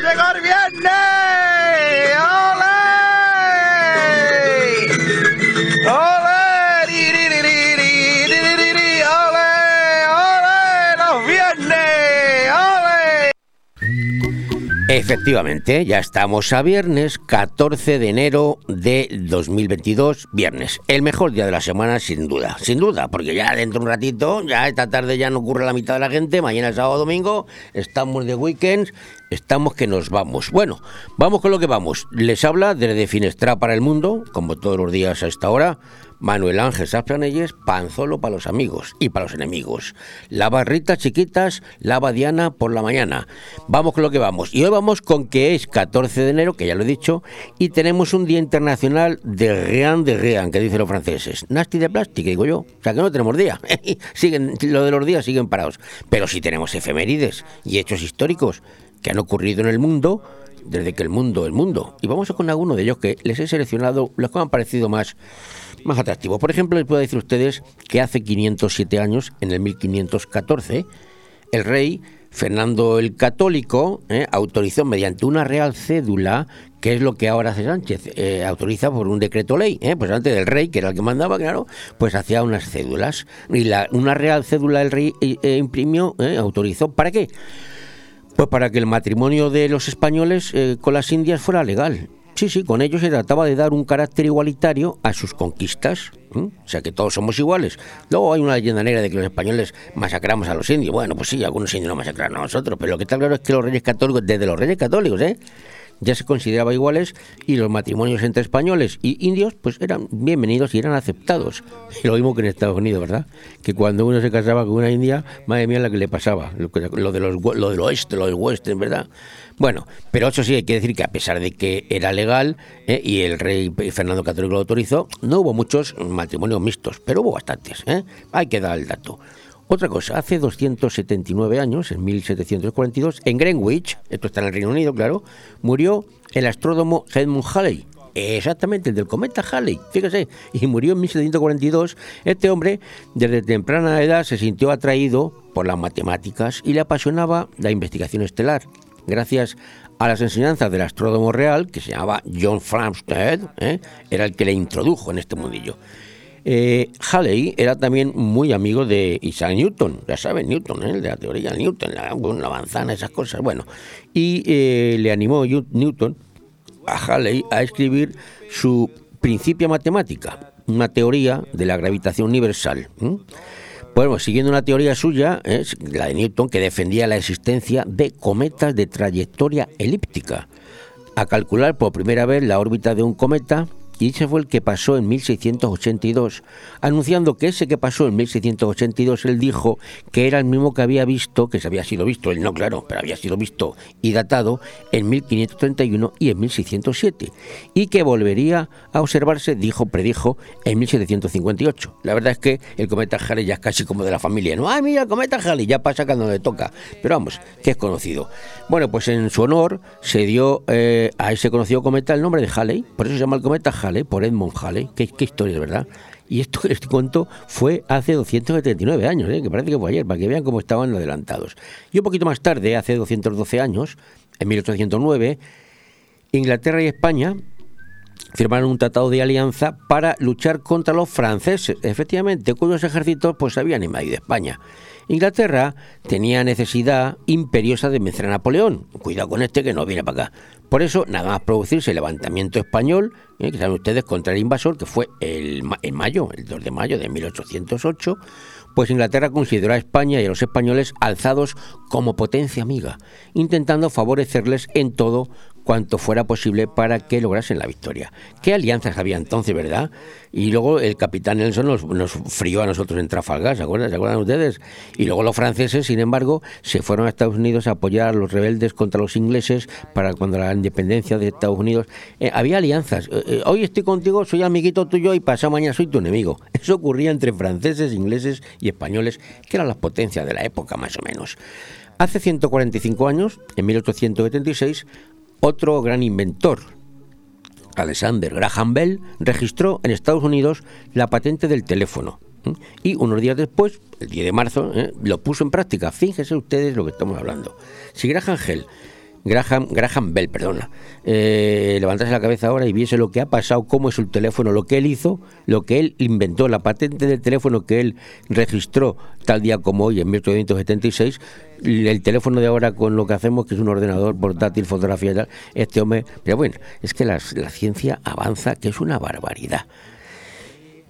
llegar viernes. Efectivamente, ya estamos a viernes 14 de enero de 2022, viernes. El mejor día de la semana, sin duda, sin duda, porque ya dentro de un ratito, ya esta tarde ya no ocurre la mitad de la gente, mañana es sábado domingo, estamos de weekends, estamos que nos vamos. Bueno, vamos con lo que vamos. Les habla desde Finestra para el Mundo, como todos los días a esta hora, Manuel Ángel Saplanelles, panzolo para los amigos y para los enemigos. La barrita chiquitas, lava Diana por la mañana. Vamos con lo que vamos. Y hoy vamos con que es 14 de enero, que ya lo he dicho, y tenemos un Día Internacional de Rien de Rien, que dicen los franceses. Nasty de plástico, digo yo. O sea que no tenemos día. siguen, lo de los días siguen parados. Pero sí tenemos efemérides y hechos históricos que han ocurrido en el mundo desde que el mundo, el mundo. Y vamos con alguno de ellos que les he seleccionado los que me han parecido más más atractivo. Por ejemplo, les puedo decir a ustedes que hace 507 años, en el 1514, el rey Fernando el Católico eh, autorizó mediante una real cédula, que es lo que ahora hace Sánchez, eh, autoriza por un decreto ley, eh, pues antes del rey, que era el que mandaba, claro, pues hacía unas cédulas. Y la, una real cédula el rey eh, imprimió, autorizó, ¿para qué? Pues para que el matrimonio de los españoles eh, con las indias fuera legal. Sí, sí, con ello se trataba de dar un carácter igualitario a sus conquistas. O sea, que todos somos iguales. Luego hay una leyenda negra de que los españoles masacramos a los indios. Bueno, pues sí, algunos indios no masacraron a nosotros, pero lo que está claro es que los reyes católicos, desde los reyes católicos, ¿eh? Ya se consideraba iguales y los matrimonios entre españoles y indios pues eran bienvenidos y eran aceptados. Lo mismo que en Estados Unidos, ¿verdad? Que cuando uno se casaba con una india, madre mía la que le pasaba, lo, lo de los, lo del oeste, lo del western, ¿verdad? Bueno, pero eso sí hay que decir que a pesar de que era legal ¿eh? y el rey Fernando Católico lo autorizó, no hubo muchos matrimonios mixtos, pero hubo bastantes. ¿eh? Hay que dar el dato. Otra cosa, hace 279 años, en 1742, en Greenwich, esto está en el Reino Unido, claro, murió el astrónomo Edmund Halley. Exactamente, el del cometa Halley, fíjese, y murió en 1742. Este hombre, desde temprana edad, se sintió atraído por las matemáticas y le apasionaba la investigación estelar. Gracias a las enseñanzas del astrónomo real, que se llamaba John Flamsteed, ¿eh? era el que le introdujo en este mundillo. Eh, Halley era también muy amigo de Isaac Newton, ya saben, Newton, ¿eh? de la teoría de Newton, la, manzana, esas cosas. Bueno, y eh, le animó Newton a Halley a escribir su Principia Matemática, una teoría de la gravitación universal. Bueno, siguiendo una teoría suya, ¿eh? la de Newton, que defendía la existencia de cometas de trayectoria elíptica, a calcular por primera vez la órbita de un cometa y ese fue el que pasó en 1682, anunciando que ese que pasó en 1682 él dijo que era el mismo que había visto, que se había sido visto, él no claro, pero había sido visto y datado en 1531 y en 1607, y que volvería a observarse, dijo, predijo, en 1758. La verdad es que el cometa Halley ya es casi como de la familia, ¿no? ¡Ay, mira, el cometa Halley! Ya pasa cuando le toca, pero vamos, que es conocido. Bueno, pues en su honor se dio eh, a ese conocido cometa el nombre de Halley, por eso se llama el cometa Halley, por Edmund Halley. Qué, historia, de verdad. Y esto que cuento fue hace 279 años, ¿eh? que parece que fue ayer, para que vean cómo estaban adelantados. Y un poquito más tarde, hace 212 años, en 1809, Inglaterra y España firmaron un tratado de alianza para luchar contra los franceses, efectivamente, cuyos ejércitos pues habían invadido España. Inglaterra tenía necesidad imperiosa de vencer a Napoleón. Cuidado con este que no viene para acá. Por eso, nada más producirse el levantamiento español, eh, que saben ustedes, contra el invasor, que fue el, en mayo, el 2 de mayo de 1808, pues Inglaterra consideró a España y a los españoles alzados como potencia amiga, intentando favorecerles en todo cuanto fuera posible para que lograsen la victoria. ¿Qué alianzas había entonces, verdad? Y luego el capitán Nelson nos, nos a nosotros en Trafalgar, ¿se acuerdan? ¿Se acuerdan ustedes? Y luego los franceses, sin embargo, se fueron a Estados Unidos a apoyar a los rebeldes contra los ingleses para cuando la independencia de Estados Unidos. Eh, había alianzas. Eh, eh, hoy estoy contigo, soy amiguito tuyo y pasado mañana soy tu enemigo. Eso ocurría entre franceses, ingleses y españoles, que eran las potencias de la época, más o menos. Hace 145 años, en 1876, otro gran inventor, Alexander Graham Bell, registró en Estados Unidos la patente del teléfono. Y unos días después, el 10 de marzo, ¿eh? lo puso en práctica. Fíjense ustedes lo que estamos hablando. Si Graham Bell Graham, Graham Bell, perdona, eh, levantase la cabeza ahora y viese lo que ha pasado, cómo es el teléfono, lo que él hizo, lo que él inventó, la patente del teléfono que él registró tal día como hoy, en 1976, el teléfono de ahora con lo que hacemos, que es un ordenador portátil, fotografía y tal, este hombre, pero bueno, es que la ciencia avanza, que es una barbaridad.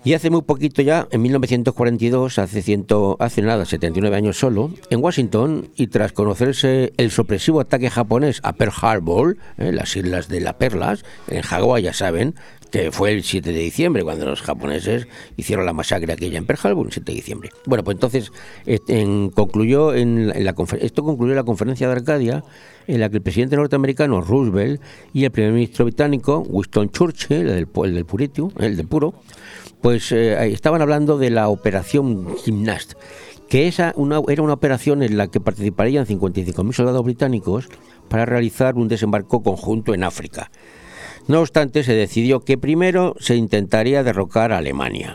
Y hace muy poquito ya, en 1942, hace, ciento, hace nada, 79 años solo, en Washington, y tras conocerse el sorpresivo ataque japonés a Pearl Harbor, en las islas de las Perlas, en Hawái, ya saben, que fue el 7 de diciembre, cuando los japoneses hicieron la masacre aquella en Pearl Harbor, el 7 de diciembre. Bueno, pues entonces en, concluyó en, la esto concluyó la conferencia de Arcadia, en la que el presidente norteamericano Roosevelt y el primer ministro británico Winston Churchill, el del, el del el del Puro, pues eh, estaban hablando de la operación Gymnast, que esa era una operación en la que participarían 55.000 soldados británicos para realizar un desembarco conjunto en África. No obstante, se decidió que primero se intentaría derrocar a Alemania,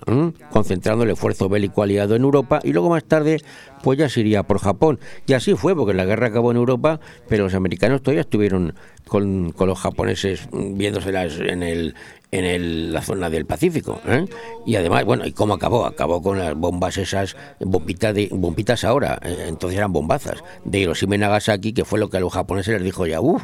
concentrando el esfuerzo bélico aliado en Europa y luego más tarde pues ya se iría por Japón. Y así fue, porque la guerra acabó en Europa, pero los americanos todavía estuvieron con, los japoneses viéndoselas en el, en la zona del Pacífico. ¿eh? Y además, bueno, ¿y cómo acabó? Acabó con las bombas esas, bombitas, de, bombitas ahora, eh, entonces eran bombazas, de Hiroshima y Nagasaki, que fue lo que a los japoneses les dijo ya, uff,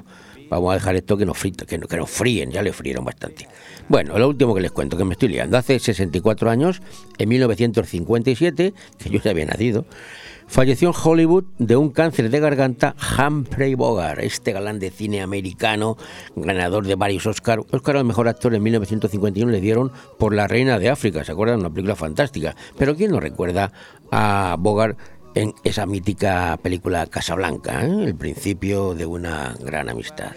vamos a dejar esto que nos, que, que fríen, ya le frieron bastante. Bueno, lo último que les cuento, que me estoy liando, hace 64 años, en 1957, que yo ya había nacido, Falleció en Hollywood de un cáncer de garganta Humphrey Bogart, este galán de cine americano, ganador de varios Oscars. Oscar al mejor actor en 1951 le dieron por La Reina de África, ¿se acuerdan? Una película fantástica. Pero ¿quién no recuerda a Bogart en esa mítica película Casablanca, eh? el principio de una gran amistad?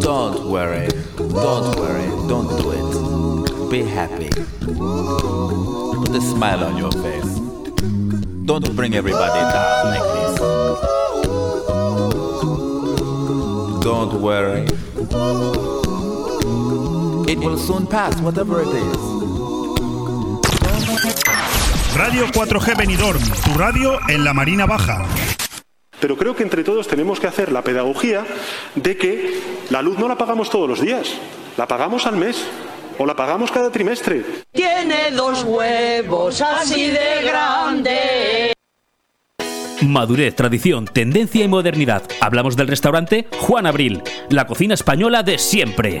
Don't worry, don't worry, don't do it. be happy. Put a smile on your face. Don't bring everybody down like this. Don't worry. It will soon pass, whatever it is. Radio 4G Benidorm, tu radio en la Marina Baja. Pero creo que entre todos tenemos que hacer la pedagogía de que la luz no la pagamos todos los días, la pagamos al mes o la pagamos cada trimestre. Tiene dos huevos así de grande. Madurez, tradición, tendencia y modernidad. Hablamos del restaurante Juan Abril, la cocina española de siempre.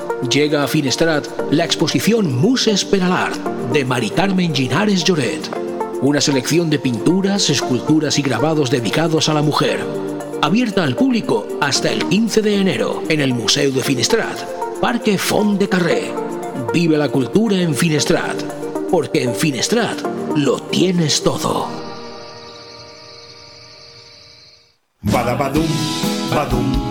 Llega a Finestrat la exposición Muses per de Mari Carmen Ginares Lloret. Una selección de pinturas, esculturas y grabados dedicados a la mujer. Abierta al público hasta el 15 de enero en el Museo de Finestrat, Parque Font de Carré. Vive la cultura en Finestrat, porque en Finestrat lo tienes todo. Badabadum, badum.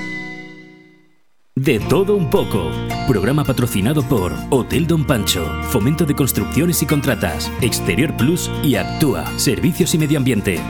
de todo un poco. Programa patrocinado por Hotel Don Pancho, Fomento de Construcciones y Contratas, Exterior Plus y Actúa, Servicios y Medio Ambiente.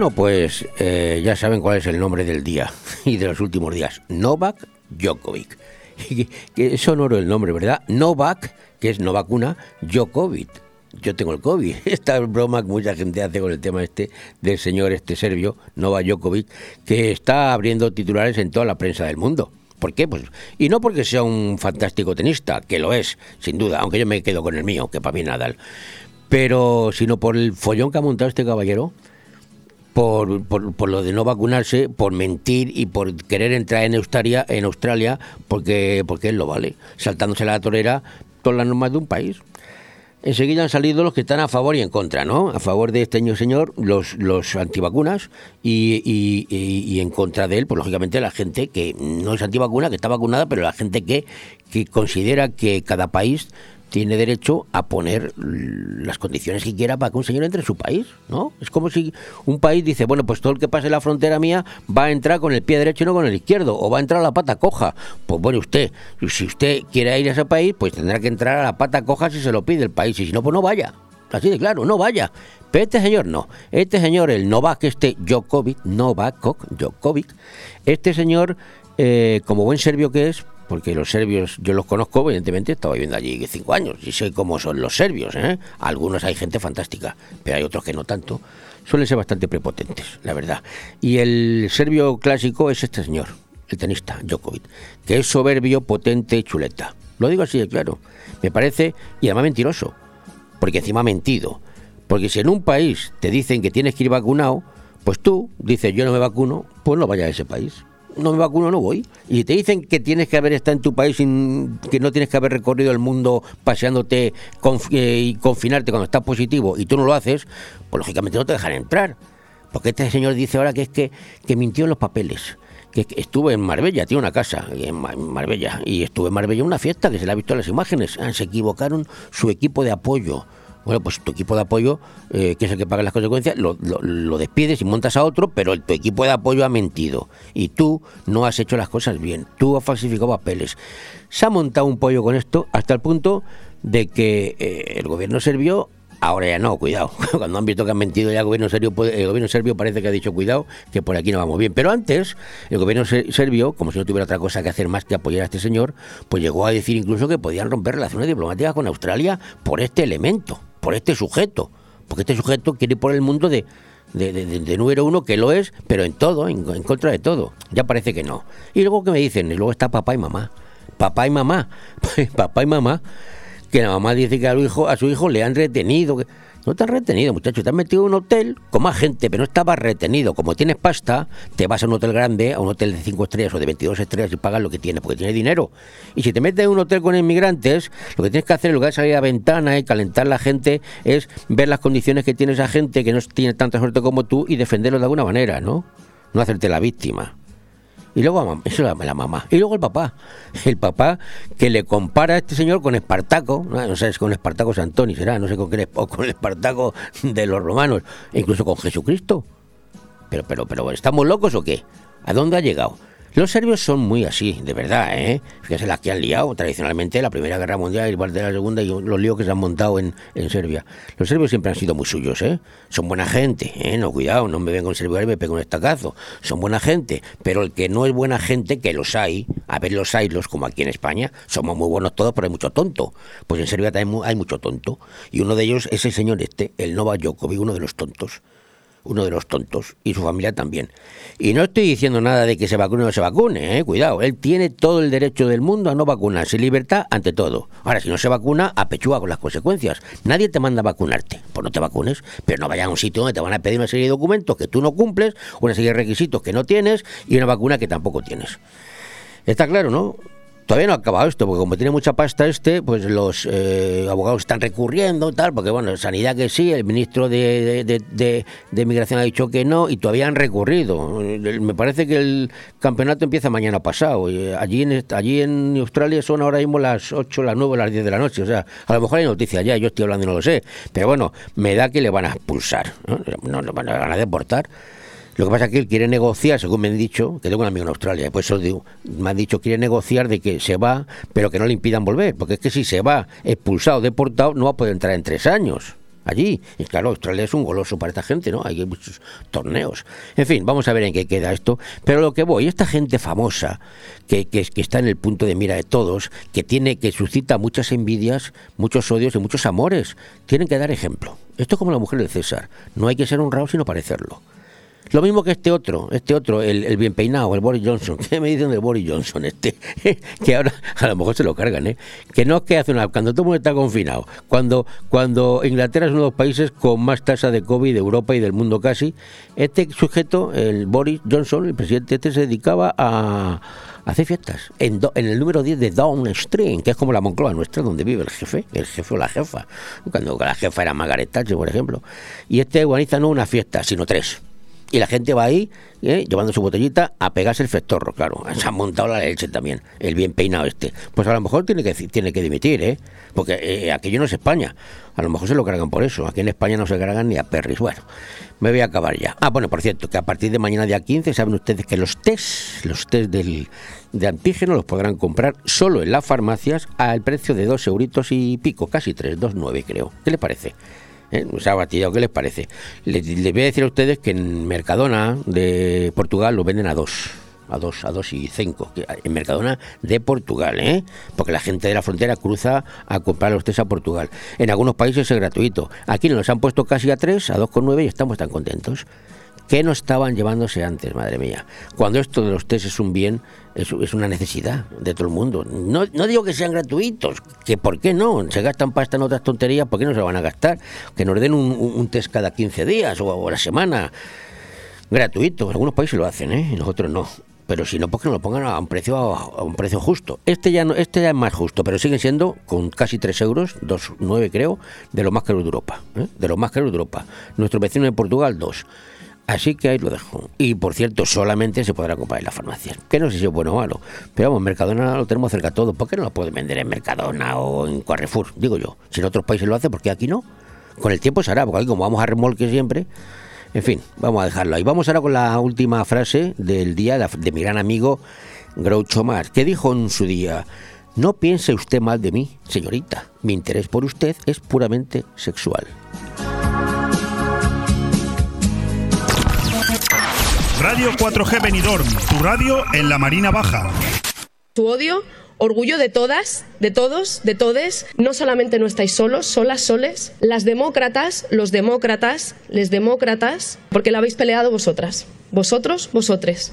Bueno, pues eh, ya saben cuál es el nombre del día y de los últimos días. Novak Djokovic. Que es sonoro el nombre, ¿verdad? Novak, que es no vacuna, Djokovic. yo tengo el COVID. Esta broma que mucha gente hace con el tema este del señor este serbio, Nova Djokovic, que está abriendo titulares en toda la prensa del mundo. ¿Por qué? Pues, y no porque sea un fantástico tenista, que lo es, sin duda, aunque yo me quedo con el mío, que para mí Nadal, pero sino por el follón que ha montado este caballero, por, por, lo de no vacunarse, por mentir y por querer entrar en Australia, en Australia porque, porque él lo vale, saltándose la torera todas las normas de un país. Enseguida han salido los que están a favor y en contra, ¿no? A favor de este señor, los, los antivacunas, y, y, y, en contra de él, pues lógicamente la gente que no es antivacuna, que está vacunada, pero la gente que, que considera que cada país tiene derecho a poner las condiciones que quiera para que un señor entre en su país, ¿no? Es como si un país dice, bueno, pues todo el que pase la frontera mía va a entrar con el pie derecho y no con el izquierdo, o va a entrar a la pata coja. Pues bueno, usted, si usted quiere ir a ese país, pues tendrá que entrar a la pata coja si se lo pide el país, y si no, pues no vaya. Así de claro, no vaya. Pero este señor no. Este señor, el Novak, este Djokovic, Novak Djokovic, este señor, eh, como buen serbio que es, porque los serbios yo los conozco, evidentemente, estaba viviendo allí cinco años y sé cómo son los serbios. ¿eh? Algunos hay gente fantástica, pero hay otros que no tanto. Suelen ser bastante prepotentes, la verdad. Y el serbio clásico es este señor, el tenista Djokovic, que es soberbio, potente chuleta. Lo digo así de claro. Me parece, y además mentiroso, porque encima ha mentido. Porque si en un país te dicen que tienes que ir vacunado, pues tú dices yo no me vacuno, pues no vayas a ese país no me vacuno, no voy. Y te dicen que tienes que haber estado en tu país, sin, que no tienes que haber recorrido el mundo paseándote eh, y confinarte cuando estás positivo y tú no lo haces, pues lógicamente no te dejan entrar. Porque este señor dice ahora que es que, que mintió en los papeles. Que estuve en Marbella, tiene una casa en Marbella, y estuve en Marbella en una fiesta que se le ha visto en las imágenes. Ah, se equivocaron su equipo de apoyo bueno, pues tu equipo de apoyo, eh, que es el que paga las consecuencias, lo, lo, despides y montas a otro, pero tu equipo de apoyo ha mentido. Y tú no has hecho las cosas bien. Tú has falsificado papeles. Se ha montado un pollo con esto hasta el punto de que eh, el gobierno serbio Ahora ya no, cuidado. Cuando han visto que han mentido ya el gobierno serbio, el gobierno serbio parece que ha dicho cuidado, que por aquí no vamos bien. Pero antes, el gobierno serbio, como si no tuviera otra cosa que hacer más que apoyar a este señor, pues llegó a decir incluso que podían romper relaciones diplomáticas con Australia por este elemento por este sujeto, porque este sujeto quiere por el mundo de, de, número uno, que lo es, pero en todo, en, contra de todo. Ya parece que no. Y luego que me dicen, y luego está papá y mamá. Papá y mamá, papá y mamá, que la mamá dice que a su hijo, a su hijo le han retenido. No te has retenido, muchacho. Te has metido en un hotel con más gente, pero no estabas retenido. Como tienes pasta, te vas a un hotel grande, a un hotel de 5 estrellas o de 22 estrellas y pagas lo que tienes, porque tienes dinero. Y si te metes en un hotel con inmigrantes, lo que tienes que hacer en lugar de salir a ventana y calentar la gente es ver las condiciones que tiene esa gente que no tiene tanta suerte como tú y defenderlo de alguna manera, ¿no? No hacerte la víctima. Y luego eso es la mamá. Y luego el papá. El papá que le compara a este señor con Espartaco, no, sé, es con Espartaco Santoni, será, no sé con qué, o con el Espartaco de los romanos, incluso con Jesucristo. Pero, pero, pero, ¿estamos locos o qué? ¿A dónde ha llegado? Los serbios son muy así, de verdad, ¿eh? Fíjese las que han liado tradicionalmente la Primera Guerra Mundial, igual de la Segunda y los líos que se han montado en, en Serbia. Los serbios siempre han sido muy suyos, ¿eh? Son buena gente, ¿eh? No, cuidado, no me vengo con serbio y me pego un estacazo. Son buena gente, pero el que no es buena gente, que los hay, a ver los hay, los como aquí en España, somos muy buenos todos, pero hay mucho tonto. Pues en Serbia también hay mucho tonto. Y uno de ellos es el señor este, el Novak Djokovic, uno de los tontos uno de los tontos, y su familia también. Y no estoy diciendo nada de que se vacune o no se vacune, ¿eh? cuidado, él tiene todo el derecho del mundo a no vacunarse, libertad ante todo. Ahora, si no se vacuna, apechúa con las consecuencias. Nadie te manda a vacunarte, pues no te vacunes, pero no vayas a un sitio donde te van a pedir una serie de documentos que tú no cumples, una serie de requisitos que no tienes y una vacuna que tampoco tienes. Está claro, ¿no? Todavía no ha acabado esto, porque como tiene mucha pasta este, pues los eh, abogados están recurriendo, tal, porque bueno, Sanidad que sí, el ministro de, de, Migración ha dicho que no, y todavía han recurrido. Me parece que el campeonato empieza mañana pasado. allí, en, allí en Australia son ahora mismo las 8, las 9, las 10 de la noche. O sea, a lo mejor hay noticias ya, yo estoy hablando y no lo sé. Pero bueno, me da que le van a expulsar, no, no, no van a deportar. Lo que pasa es que él quiere negociar, según me han dicho, que tengo un amigo en Australia, pues eso me han dicho quiere negociar de que se va, pero que no le impidan volver, porque es que si se va expulsado, deportado, no va a poder entrar en tres años. allí. Y claro, Australia es un goloso para esta gente, ¿no? Hay muchos torneos. En fin, vamos a ver en qué queda esto. Pero lo que voy, esta gente famosa, que, que, que está en el punto de mira de todos, que tiene, que suscita muchas envidias, muchos odios y muchos amores, tienen que dar ejemplo. Esto es como la mujer de César. No hay que ser honrado sino parecerlo. Lo mismo que este otro, este otro, el, el bien peinado, el Boris Johnson. ¿Qué me dicen del Boris Johnson? Este, que ahora a lo mejor se lo cargan, ¿eh? Que no es que hace una. Cuando todo el mundo está confinado, cuando, cuando Inglaterra es uno de los países con más tasa de COVID de Europa y del mundo casi, este sujeto, el Boris Johnson, el presidente este, se dedicaba a hacer fiestas en, do- en el número 10 de Downstream, que es como la Moncloa nuestra, donde vive el jefe, el jefe o la jefa. Cuando la jefa era Margaret Thatcher, por ejemplo. Y este organiza no una fiesta, sino tres. Y la gente va ahí, ¿eh? llevando su botellita, a pegarse el festorro, claro. Se han montado la leche también, el bien peinado este. Pues a lo mejor tiene que, tiene que dimitir, ¿eh? Porque eh, aquello no es España. A lo mejor se lo cargan por eso. Aquí en España no se cargan ni a perris. Bueno, me voy a acabar ya. Ah, bueno, por cierto, que a partir de mañana día 15 saben ustedes que los test, los test del, de antígeno los podrán comprar solo en las farmacias al precio de dos euritos y pico, casi tres, dos nueve creo. ¿Qué les parece? ¿Eh? Se ha batido, ¿qué les parece? Les, voy a decir a ustedes que en Mercadona de Portugal lo venden a dos. A dos, a dos y cinco. En Mercadona de Portugal, ¿eh? Porque la gente de la frontera cruza a comprar los test a Portugal. En algunos países es gratuito. Aquí nos han puesto casi a tres, a dos con nueve y estamos tan contentos. ¿Qué no estaban llevándose antes, madre mía? Cuando esto de los test es un bien, es, una necesidad de todo el mundo. No, no digo que sean gratuitos, que por qué no, se gastan pasta en otras tonterías, ¿por qué no se lo van a gastar? Que nos den un, test cada 15 días o, la semana, gratuito. Algunos países lo hacen, ¿eh? Y nosotros no. Pero si no, pues que nos lo pongan a un precio a un precio justo. Este ya no, este ya es más justo, pero sigue siendo con casi 3 euros, 2,9 creo, de los más caros de Europa. ¿eh? De los más caros de Europa. Nuestro vecino de Portugal, 2. Así que ahí lo dejo. Y por cierto, solamente se podrá comprar en las farmacias. Que no sé si es bueno o malo. Pero vamos, Mercadona lo tenemos cerca todo. ¿Por qué no lo pueden vender en Mercadona o en Carrefour? Digo yo. Si en otros países lo hacen, ¿por qué aquí no? Con el tiempo se hará, porque aquí como vamos a remolque siempre. En fin, vamos a dejarlo ahí. Vamos ahora con la última frase del día de mi gran amigo Groucho Marx, que dijo en su día: No piense usted mal de mí, señorita. Mi interés por usted es puramente sexual. Radio 4G Benidorm, tu radio en la Marina Baja. Tu odio, orgullo de todas, de todos, de todes. No solamente no estáis solos, solas, soles. Las demócratas, los demócratas, les demócratas, porque la habéis peleado vosotras. Vosotros, vosotres.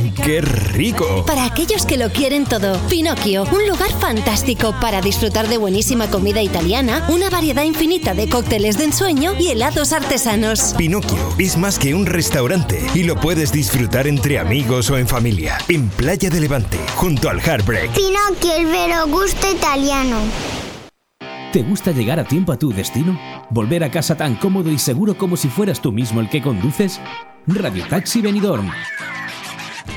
¡Qué rico! Para aquellos que lo quieren todo, Pinocchio, un lugar fantástico para disfrutar de buenísima comida italiana, una variedad infinita de cócteles de ensueño y helados artesanos. Pinocchio es más que un restaurante y lo puedes disfrutar entre amigos o en familia. En Playa de Levante, junto al Heartbreak. Pinocchio, el vero gusto italiano. ¿Te gusta llegar a tiempo a tu destino? ¿Volver a casa tan cómodo y seguro como si fueras tú mismo el que conduces? Radio Taxi Benidorm.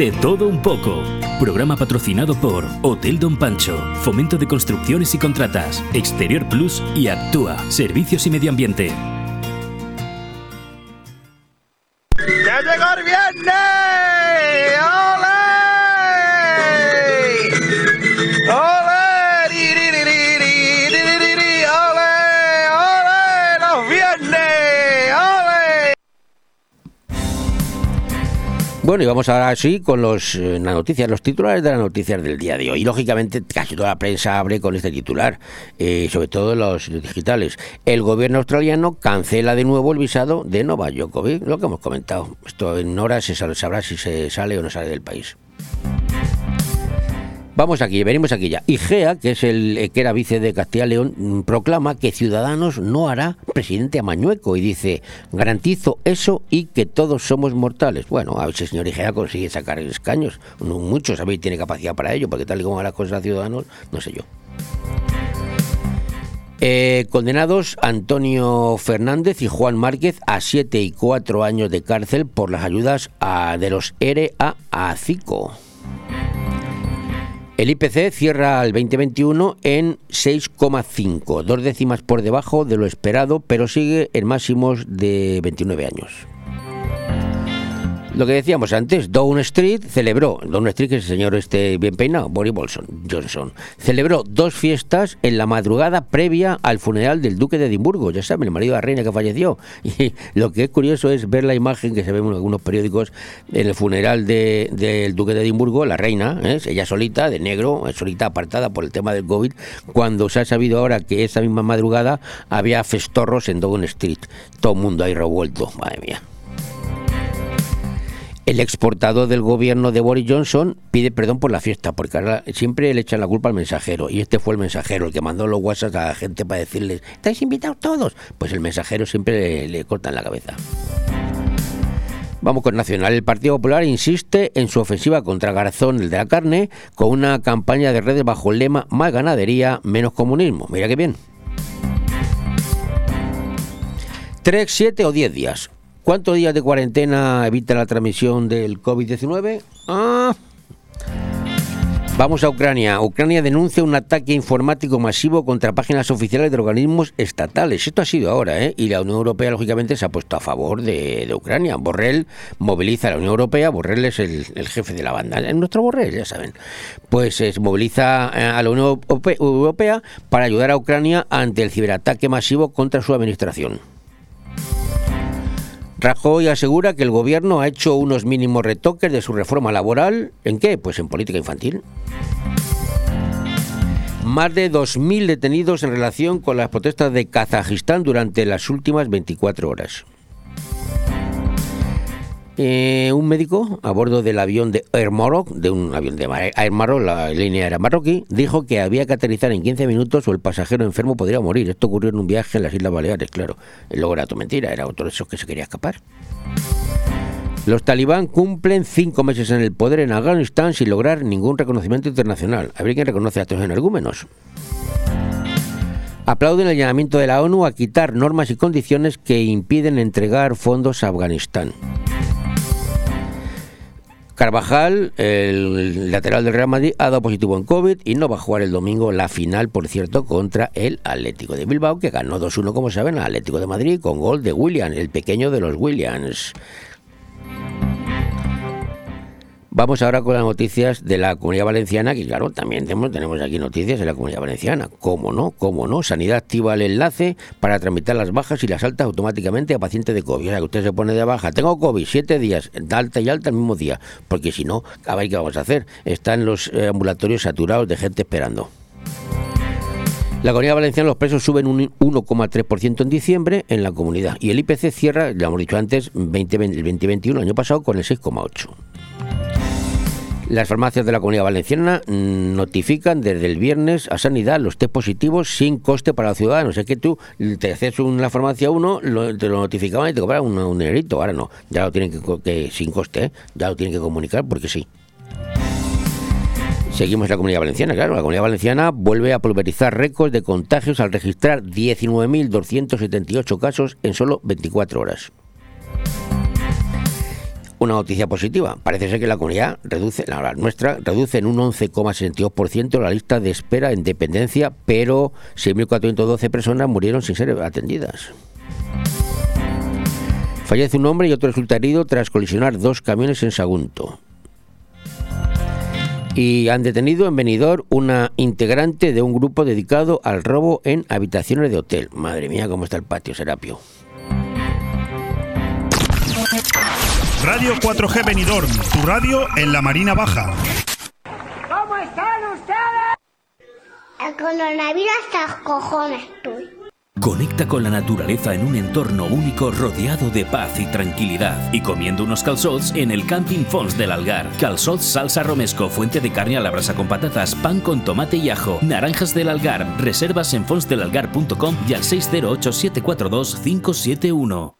De todo un poco. Programa patrocinado por Hotel Don Pancho, Fomento de Construcciones y Contratas, Exterior Plus y Actúa, Servicios y Medio Ambiente. Bueno, y vamos ahora sí con los, eh, las noticias, los titulares de las noticias del día de hoy. Y lógicamente casi toda la prensa abre con este titular, eh, sobre todo los digitales. El gobierno australiano cancela de nuevo el visado de Novak Djokovic, lo que hemos comentado. Esto en horas se sabrá si se sale o no sale del país. Vamos aquí, venimos aquí ya. Igea, que es el eh, que era vice de Castilla y León, mm, proclama que Ciudadanos no hará presidente a Mañueco y dice, garantizo eso y que todos somos mortales. Bueno, a ver si el señor Igea consigue sacar escaños. No muchos, ver, tiene capacidad para ello, porque tal y como van las cosas a Ciudadanos, no sé yo. Eh, condenados Antonio Fernández y Juan Márquez a siete y cuatro años de cárcel por las ayudas a- de los ERE a ACICO. El IPC cierra el 2021 en 6,5, dos décimas por debajo de lo esperado, pero sigue en máximos de 29 años. Lo que decíamos antes, Down Street celebró, Down Street que es el señor este bien peinado, Boris Johnson, celebró dos fiestas en la madrugada previa al funeral del duque de Edimburgo, ya saben, el marido de la reina que falleció. Y lo que es curioso es ver la imagen que se ve en algunos periódicos en el funeral de- del duque de Edimburgo, la reina, ¿eh? ella solita, de negro, solita apartada por el tema del COVID, cuando se ha sabido ahora que esa misma madrugada había festorros en Down Street, todo el mundo ahí revuelto, madre mía. El exportador del gobierno de Boris Johnson pide perdón por la fiesta, porque ahora siempre le echan la culpa al mensajero, y este fue el mensajero, el que mandó los WhatsApp a la gente para decirles, ¿estáis invitados todos? Pues el mensajero siempre le, le cortan la cabeza. Vamos con Nacional. El Partido Popular insiste en su ofensiva contra Garzón, el de la carne, con una campaña de redes bajo el lema Más ganadería, menos comunismo. Mira qué bien. ¿Tres, siete o diez días? ¿Cuántos días de cuarentena evita la transmisión del COVID-19? Ah. Vamos a Ucrania. Ucrania denuncia un ataque informático masivo contra páginas oficiales de organismos estatales. Esto ha sido ahora, ¿eh? Y la Unión Europea, lógicamente, se ha puesto a favor de, Ucrania. Borrell moviliza a la Unión Europea. Borrell es el, jefe de la banda. Es nuestro Borrell, ya saben. Pues eh, moviliza eh, a la Unión Europe- Europea para ayudar a Ucrania ante el ciberataque masivo contra su administración. Rajoy asegura que el gobierno ha hecho unos mínimos retoques de su reforma laboral. ¿En qué? Pues en política infantil. Más de 2.000 detenidos en relación con las protestas de Kazajistán durante las últimas 24 horas. Eh, un médico a bordo del avión de Air Maroc, de un avión de Air Maroc, la línea era marroquí, dijo que había que aterrizar en 15 minutos o el pasajero enfermo podría morir. Esto ocurrió en un viaje en las Islas Baleares, claro. Luego era tu mentira, era otro de esos que se quería escapar. Los talibán cumplen cinco meses en el poder en Afganistán sin lograr ningún reconocimiento internacional. Habría quien reconoce a estos energúmenos. Aplauden el llamamiento de la ONU a quitar normas y condiciones que impiden entregar fondos a Afganistán. Carvajal, el lateral del Real Madrid, ha dado positivo en COVID y no va a jugar el domingo la final, por cierto, contra el Atlético de Bilbao, que ganó 2-1, como saben, al Atlético de Madrid con gol de Williams, el pequeño de los Williams. Vamos ahora con las noticias de la Comunidad Valenciana, que claro, también tenemos, aquí noticias de la Comunidad Valenciana. ¿Cómo no? ¿Cómo no? Sanidad activa el enlace para tramitar las bajas y las altas automáticamente a pacientes de COVID. O sea, que usted se pone de baja, tengo COVID, siete días, de alta y alta el mismo día, porque si no, a ver qué vamos a hacer. Están los eh, ambulatorios saturados de gente esperando. La comunidad valenciana los precios suben un 1,3% en diciembre en la comunidad y el IPC cierra, ya hemos dicho antes, 20, el 2021, el año pasado, con el 6,8%. Las farmacias de la Comunidad Valenciana notifican desde el viernes a Sanidad los test positivos sin coste para los ciudadanos. Es que tú te haces una farmacia uno, te lo notificaban y te cobraban un, un dinerito. Ahora no, ya lo tienen que, sin coste, ¿eh? ya lo tienen que comunicar porque sí. Seguimos la Comunidad Valenciana, claro. La Comunidad Valenciana vuelve a pulverizar récords de contagios al registrar 19.278 casos en solo 24 horas una noticia positiva. Parece ser que la comunidad reduce, la nuestra, reduce en un 11,62% la lista de espera en dependencia, pero 6.412 personas murieron sin ser atendidas. Fallece un hombre y otro resulta herido tras colisionar dos camiones en Sagunto. Y han detenido en Benidorm una integrante de un grupo dedicado al robo en habitaciones de hotel. Madre mía, cómo está el patio, Serapio. Radio 4G Benidorm, tu radio en la Marina Baja. ¿Cómo están ustedes? El coronavirus hasta cojones estoy. Conecta con la naturaleza en un entorno único rodeado de paz y tranquilidad y comiendo unos calzots en el Camping Fons del Algar. Calzots salsa romesco, fuente de carne a la brasa con patatas, pan con tomate y ajo, naranjas del Algar. Reservas en fonsdelalgar.com y al 608 742 571.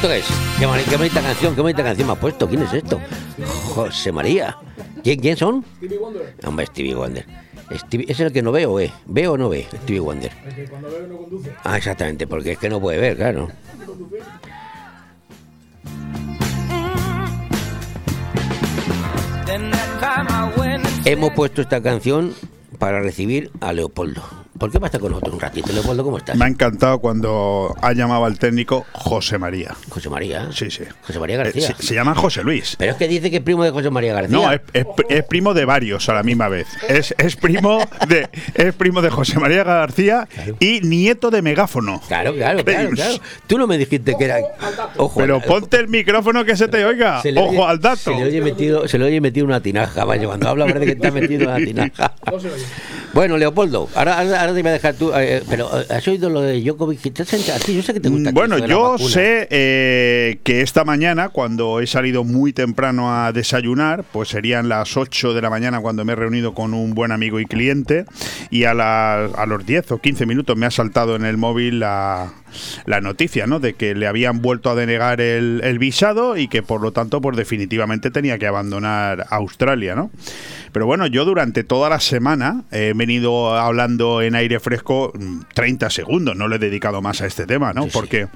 ¿Esto qué es? Qué, qué bonita canción, qué bonita canción me ha puesto. ¿Quién es esto? José María. ¿Quién, quién son? Stevie Wonder. Hombre, Stevie Wonder. Stevie- ¿Es el que no ve o ve? ¿Ve o no ve? Stevie Wonder. Ah, exactamente, porque es que no puede ver, claro. Hemos puesto esta canción para recibir a Leopoldo. ¿Por qué va a estar con nosotros un ratito? Leopoldo, ¿cómo estás? Me ha encantado cuando ha llamado al técnico José María. José María. Sí, sí. José María García. Eh, se, se llama José Luis. Pero es que dice que es primo de José María García. No, es, es- es primo de varios a la misma vez. Es, es primo de es primo de José María García y nieto de megáfono. Claro, claro, claro, claro. Tú no me dijiste que era. Ojo, Pero ponte el micrófono que se te oiga. se Ojo oye- al dato. Se le oye metido, se le oye metido una tinaja, vaya, cuando habla parece que está metido una tinaja. Bueno, Leopoldo, ahora, ahora, ahora te voy a dejar tú. eh, pero eh, ¿has oído lo de Djokovic? ¿Te has enterado? Sí, yo sé que te gusta. Bueno, de la yo sé eh, que esta mañana, cuando he salido muy temprano a desayunar, pues serían las 8 de la mañana cuando me he reunido con un buen amigo y cliente, y a, la- a los 10 o 15 minutos me ha saltado en el móvil la, la noticia, ¿no? De que le habían vuelto a denegar el, el visado y que por lo tanto, pues definitivamente tenía que abandonar Australia, ¿no? Pero bueno, yo durante toda la semana he venido hablando en aire fresco mm, 30 segundos, no le he dedicado más a este tema, ¿no? Porque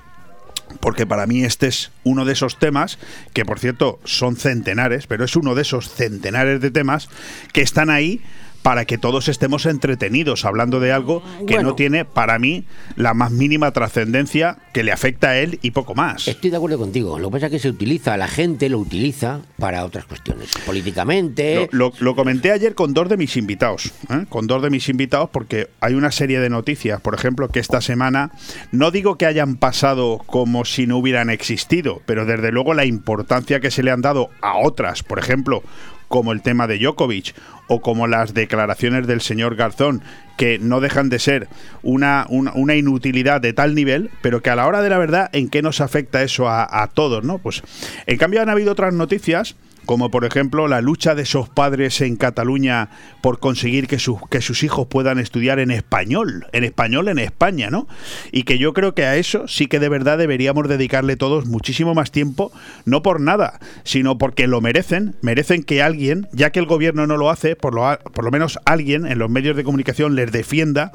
porque para mí este es uno de esos temas que por cierto son centenares, pero es uno de esos centenares de temas que están ahí para que todos estemos entretenidos hablando de algo que Bueno. no tiene para mí la más mínima trascendencia que le afecta a él y poco más. Estoy de acuerdo contigo. Lo que pasa es que se utiliza, la gente lo utiliza para otras cuestiones. Políticamente. Lo, lo- lo comenté ayer con dos de mis invitados, ¿eh? con dos de mis invitados, porque hay una serie de noticias, por ejemplo, que esta semana no digo que hayan pasado como si no hubieran existido, pero desde luego la importancia que se le han dado a otras, por ejemplo, como el tema de Djokovic o como las declaraciones del señor Garzón, que no dejan de ser una, una, inutilidad de tal nivel, pero que a la hora de la verdad, ¿en qué nos afecta eso a, a todos? ¿no? Pues en cambio han habido otras noticias como por ejemplo la lucha de esos padres en Cataluña por conseguir que sus, que sus hijos puedan estudiar en español, en español en España, ¿no? Y que yo creo que a eso sí que de verdad deberíamos dedicarle todos muchísimo más tiempo, no por nada, sino porque lo merecen, merecen que alguien, ya que el gobierno no lo hace, por lo, por lo menos alguien en los medios de comunicación les defienda.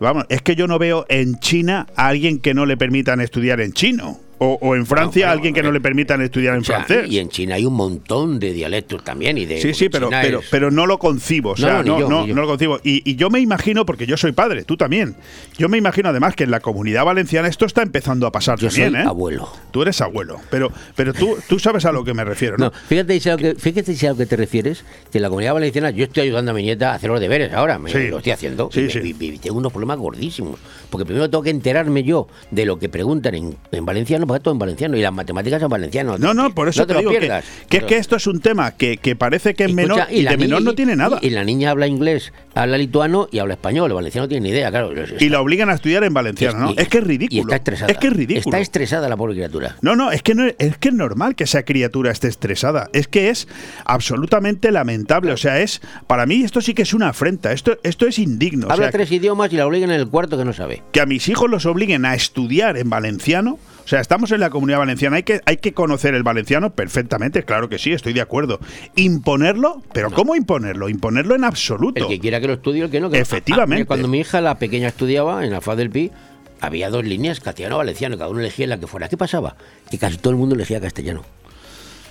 Vamos, es que yo no veo en China a alguien que no le permitan estudiar en chino. O, o en Francia a alguien que no le permitan estudiar en O sea, francés. Y en China hay un montón de dialectos también. Y de, Sí, sí, pero, China pero, es- pero no lo concibo. O No, sea, no, no, yo, no, no lo concibo. Y, y yo me imagino, porque yo soy padre, tú también. Yo me imagino además que en la comunidad valenciana esto está empezando a pasar Yo también, soy ¿eh? abuelo. Tú eres abuelo. Pero, pero tú, tú sabes a lo que me refiero, ¿no? No, fíjate si, a lo que, fíjate si a lo que te refieres, que en la comunidad valenciana yo estoy ayudando a mi nieta a hacer los deberes ahora, me, Sí. lo estoy haciendo, Sí, y, sí. y- y tengo unos problemas gordísimos, porque primero tengo que enterarme yo de lo que preguntan en, en valenciano todo en valenciano y las matemáticas en valenciano. No, no, por eso no te digo que, pierdas. que es que esto es un tema que, que parece que es Escucha, menor y, la de niña- menor no tiene nada. Y, y la niña habla inglés, habla lituano y habla español. El valenciano no tiene ni idea, claro. Y la obligan a estudiar en valenciano, ¿no? Y- Es que es ridículo. Y está estresada. Es que es ridículo. Está estresada la pobre criatura. No, no, es que no es que es normal que esa criatura esté estresada. Es que es absolutamente lamentable. O sea, es para mí esto sí que es una afrenta. Esto, esto es indigno. O habla sea, tres idiomas y la obligan en el cuarto que no sabe. que a mis hijos los obliguen a estudiar en valenciano. O sea, estamos en la comunidad valenciana, hay que, hay que conocer el valenciano perfectamente, claro que sí, estoy de acuerdo. Imponerlo, pero ¿cómo imponerlo? Imponerlo en absoluto. El que quiera que lo estudie, el que no. Que no. Efectivamente. Ah, mira, cuando mi hija, la pequeña, estudiaba en la FAD del Pi, había dos líneas, castellano-valenciano, cada uno elegía la que fuera. ¿Qué pasaba? Que casi todo el mundo elegía castellano.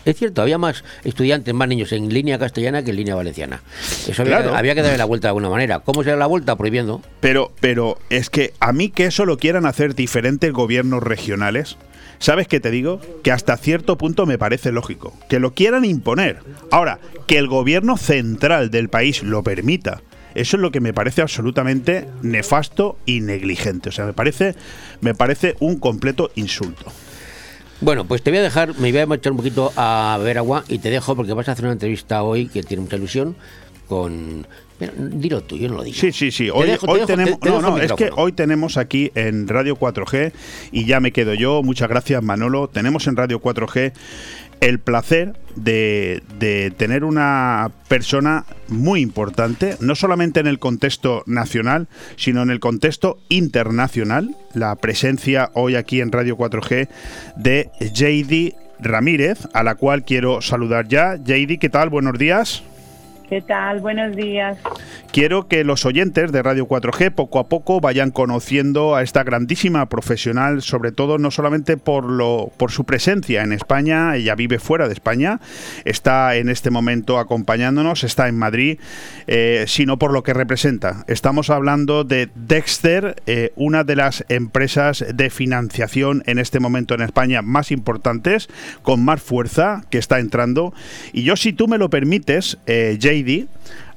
Es cierto, había más estudiantes, más niños en línea castellana que en línea valenciana. Eso había, Claro. había que darle la vuelta de alguna manera. ¿Cómo se da la vuelta? Prohibiendo. Pero, pero es que a mí que eso lo quieran hacer diferentes gobiernos regionales, ¿sabes qué te digo? Que hasta cierto punto me parece lógico. Que lo quieran imponer. Ahora, que el gobierno central del país lo permita. Eso es lo que me parece absolutamente nefasto y negligente. O sea, me parece, me parece un completo insulto. Bueno, pues te voy a dejar, me voy a marchar un poquito a beber agua y te dejo porque vas a hacer una entrevista hoy que tiene mucha ilusión con... Dilo tú, yo no lo digo. Sí, sí, sí. Te Hoy, te dejo- tenemos. te no, no, es que hoy tenemos aquí en Radio 4G y ya me quedo yo. Muchas gracias, Manolo. Tenemos en Radio 4G el placer de, de tener una persona muy importante, no solamente en el contexto nacional, sino en el contexto internacional. La presencia hoy aquí en Radio 4G de JD Ramírez, a la cual quiero saludar ya. JD, ¿qué tal? Buenos días. ¿Qué tal? Buenos días. Quiero que los oyentes de Radio 4G poco a poco vayan conociendo a esta grandísima profesional, sobre todo no solamente por lo por su presencia en España, ella vive fuera de España, está en este momento acompañándonos, está en Madrid, eh, sino por lo que representa. Estamos hablando de Dexter, eh, una de las empresas de financiación en este momento en España más importantes, con más fuerza que está entrando. Y yo, si tú me lo permites, eh,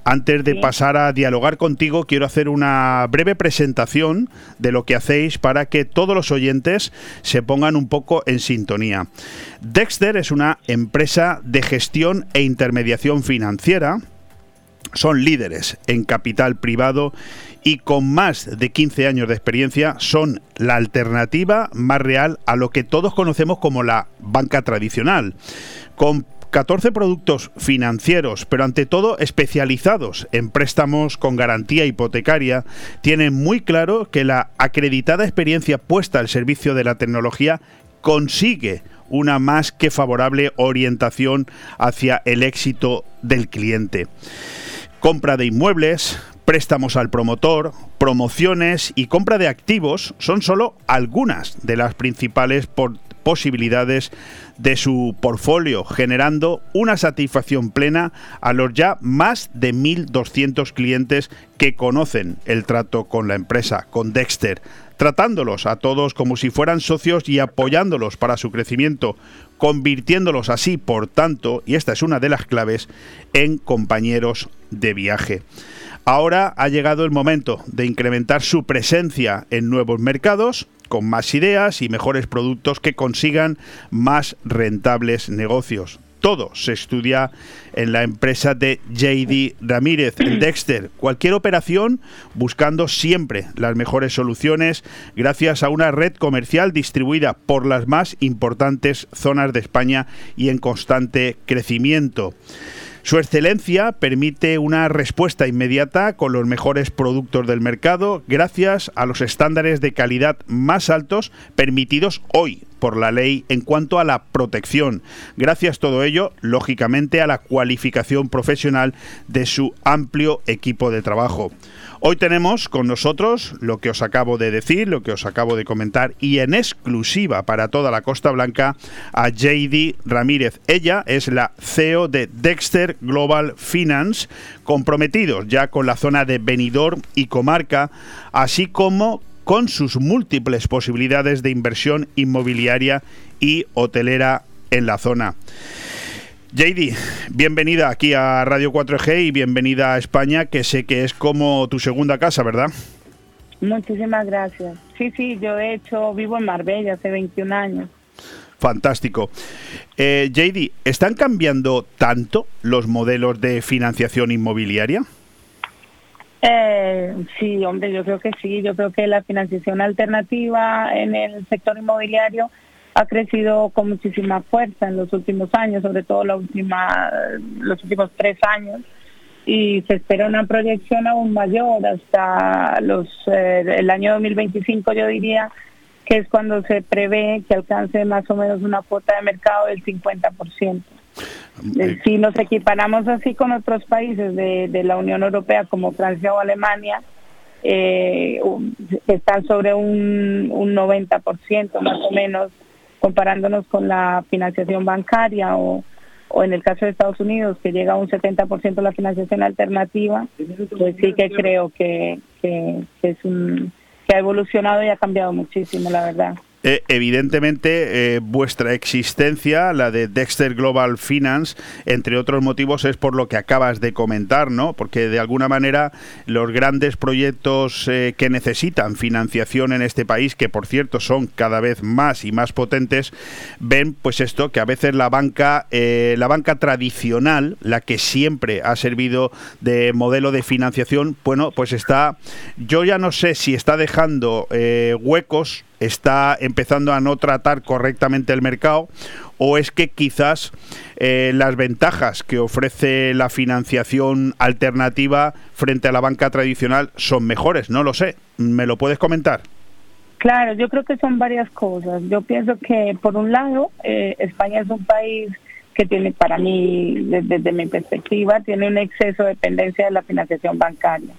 Antes de pasar a dialogar contigo, quiero hacer una breve presentación de lo que hacéis para que todos los oyentes se pongan un poco en sintonía. Dexter es una empresa de gestión e intermediación financiera son líderes en capital privado y con más de 15 años de experiencia son la alternativa más real a lo que todos conocemos como la banca tradicional. Con 14 productos financieros, pero ante todo especializados en préstamos con garantía hipotecaria, tienen muy claro que la acreditada experiencia puesta al servicio de la tecnología consigue una más que favorable orientación hacia el éxito del cliente. Compra de inmuebles, préstamos al promotor, promociones y compra de activos son solo algunas de las principales posibilidades de su portfolio, generando una satisfacción plena a los ya más de 1.200 clientes que conocen el trato con la empresa, con Dexter, tratándolos a todos como si fueran socios y apoyándolos para su crecimiento, convirtiéndolos así, por tanto, y esta es una de las claves, en compañeros de viaje. Ahora ha llegado el momento de incrementar su presencia en nuevos mercados con más ideas y mejores productos que consigan más rentables negocios. Todo se estudia en la empresa de JD Ramírez, en Dexter. Cualquier operación buscando siempre las mejores soluciones gracias a una red comercial distribuida por las más importantes zonas de España y en constante crecimiento. Su excelencia permite una respuesta inmediata con los mejores productos del mercado gracias a los estándares de calidad más altos permitidos hoy por la ley en cuanto a la protección. Gracias todo ello, lógicamente, a la cualificación profesional de su amplio equipo de trabajo. Hoy tenemos con nosotros lo que os acabo de decir, lo que os acabo de comentar y en exclusiva para toda la Costa Blanca a JD Ramírez. Ella es la CEO de Dexter Global Finance, comprometidos ya con la zona de Benidorm y comarca, así como con sus múltiples posibilidades de inversión inmobiliaria y hotelera en la zona. JD, bienvenida aquí a Radio 4G y bienvenida a España, que sé que es como tu segunda casa, ¿verdad? Muchísimas gracias. Sí, sí, yo de hecho vivo en Marbella hace 21 años. Fantástico. Eh, JD, ¿están cambiando tanto los modelos de financiación inmobiliaria? Eh, sí, hombre, yo creo que sí. Yo creo que la financiación alternativa en el sector inmobiliario ha crecido con muchísima fuerza en los últimos años, sobre todo la última, los últimos tres años, y se espera una proyección aún mayor hasta los eh, el año 2025, yo diría que es cuando se prevé que alcance más o menos una cuota de mercado del 50%. Eh, Si nos equiparamos así con otros países de, de la Unión Europea como Francia o Alemania, eh, están sobre un, un 90% más o menos, comparándonos con la financiación bancaria o, o en el caso de Estados Unidos, que llega a un 70% la financiación alternativa, pues sí que creo que, que, que es un que ha evolucionado y ha cambiado muchísimo, la verdad. Eh, evidentemente, eh, vuestra existencia, la de Dexter Global Finance, entre otros motivos, es por lo que acabas de comentar, ¿no? Porque de alguna manera los grandes proyectos eh, que necesitan financiación en este país, que por cierto son cada vez más y más potentes, ven pues esto que a veces la banca, la banca tradicional, la que siempre ha servido de modelo de financiación, bueno, pues está, yo ya no sé si está dejando huecos está empezando a no tratar correctamente el mercado o es que quizás eh, las ventajas que ofrece la financiación alternativa frente a la banca tradicional son mejores, no lo sé. ¿Me lo puedes comentar? Claro, yo creo que son varias cosas. Yo pienso que, por un lado, eh, España es un país que tiene, para mí, desde, desde mi perspectiva, tiene un exceso de dependencia de la financiación bancaria.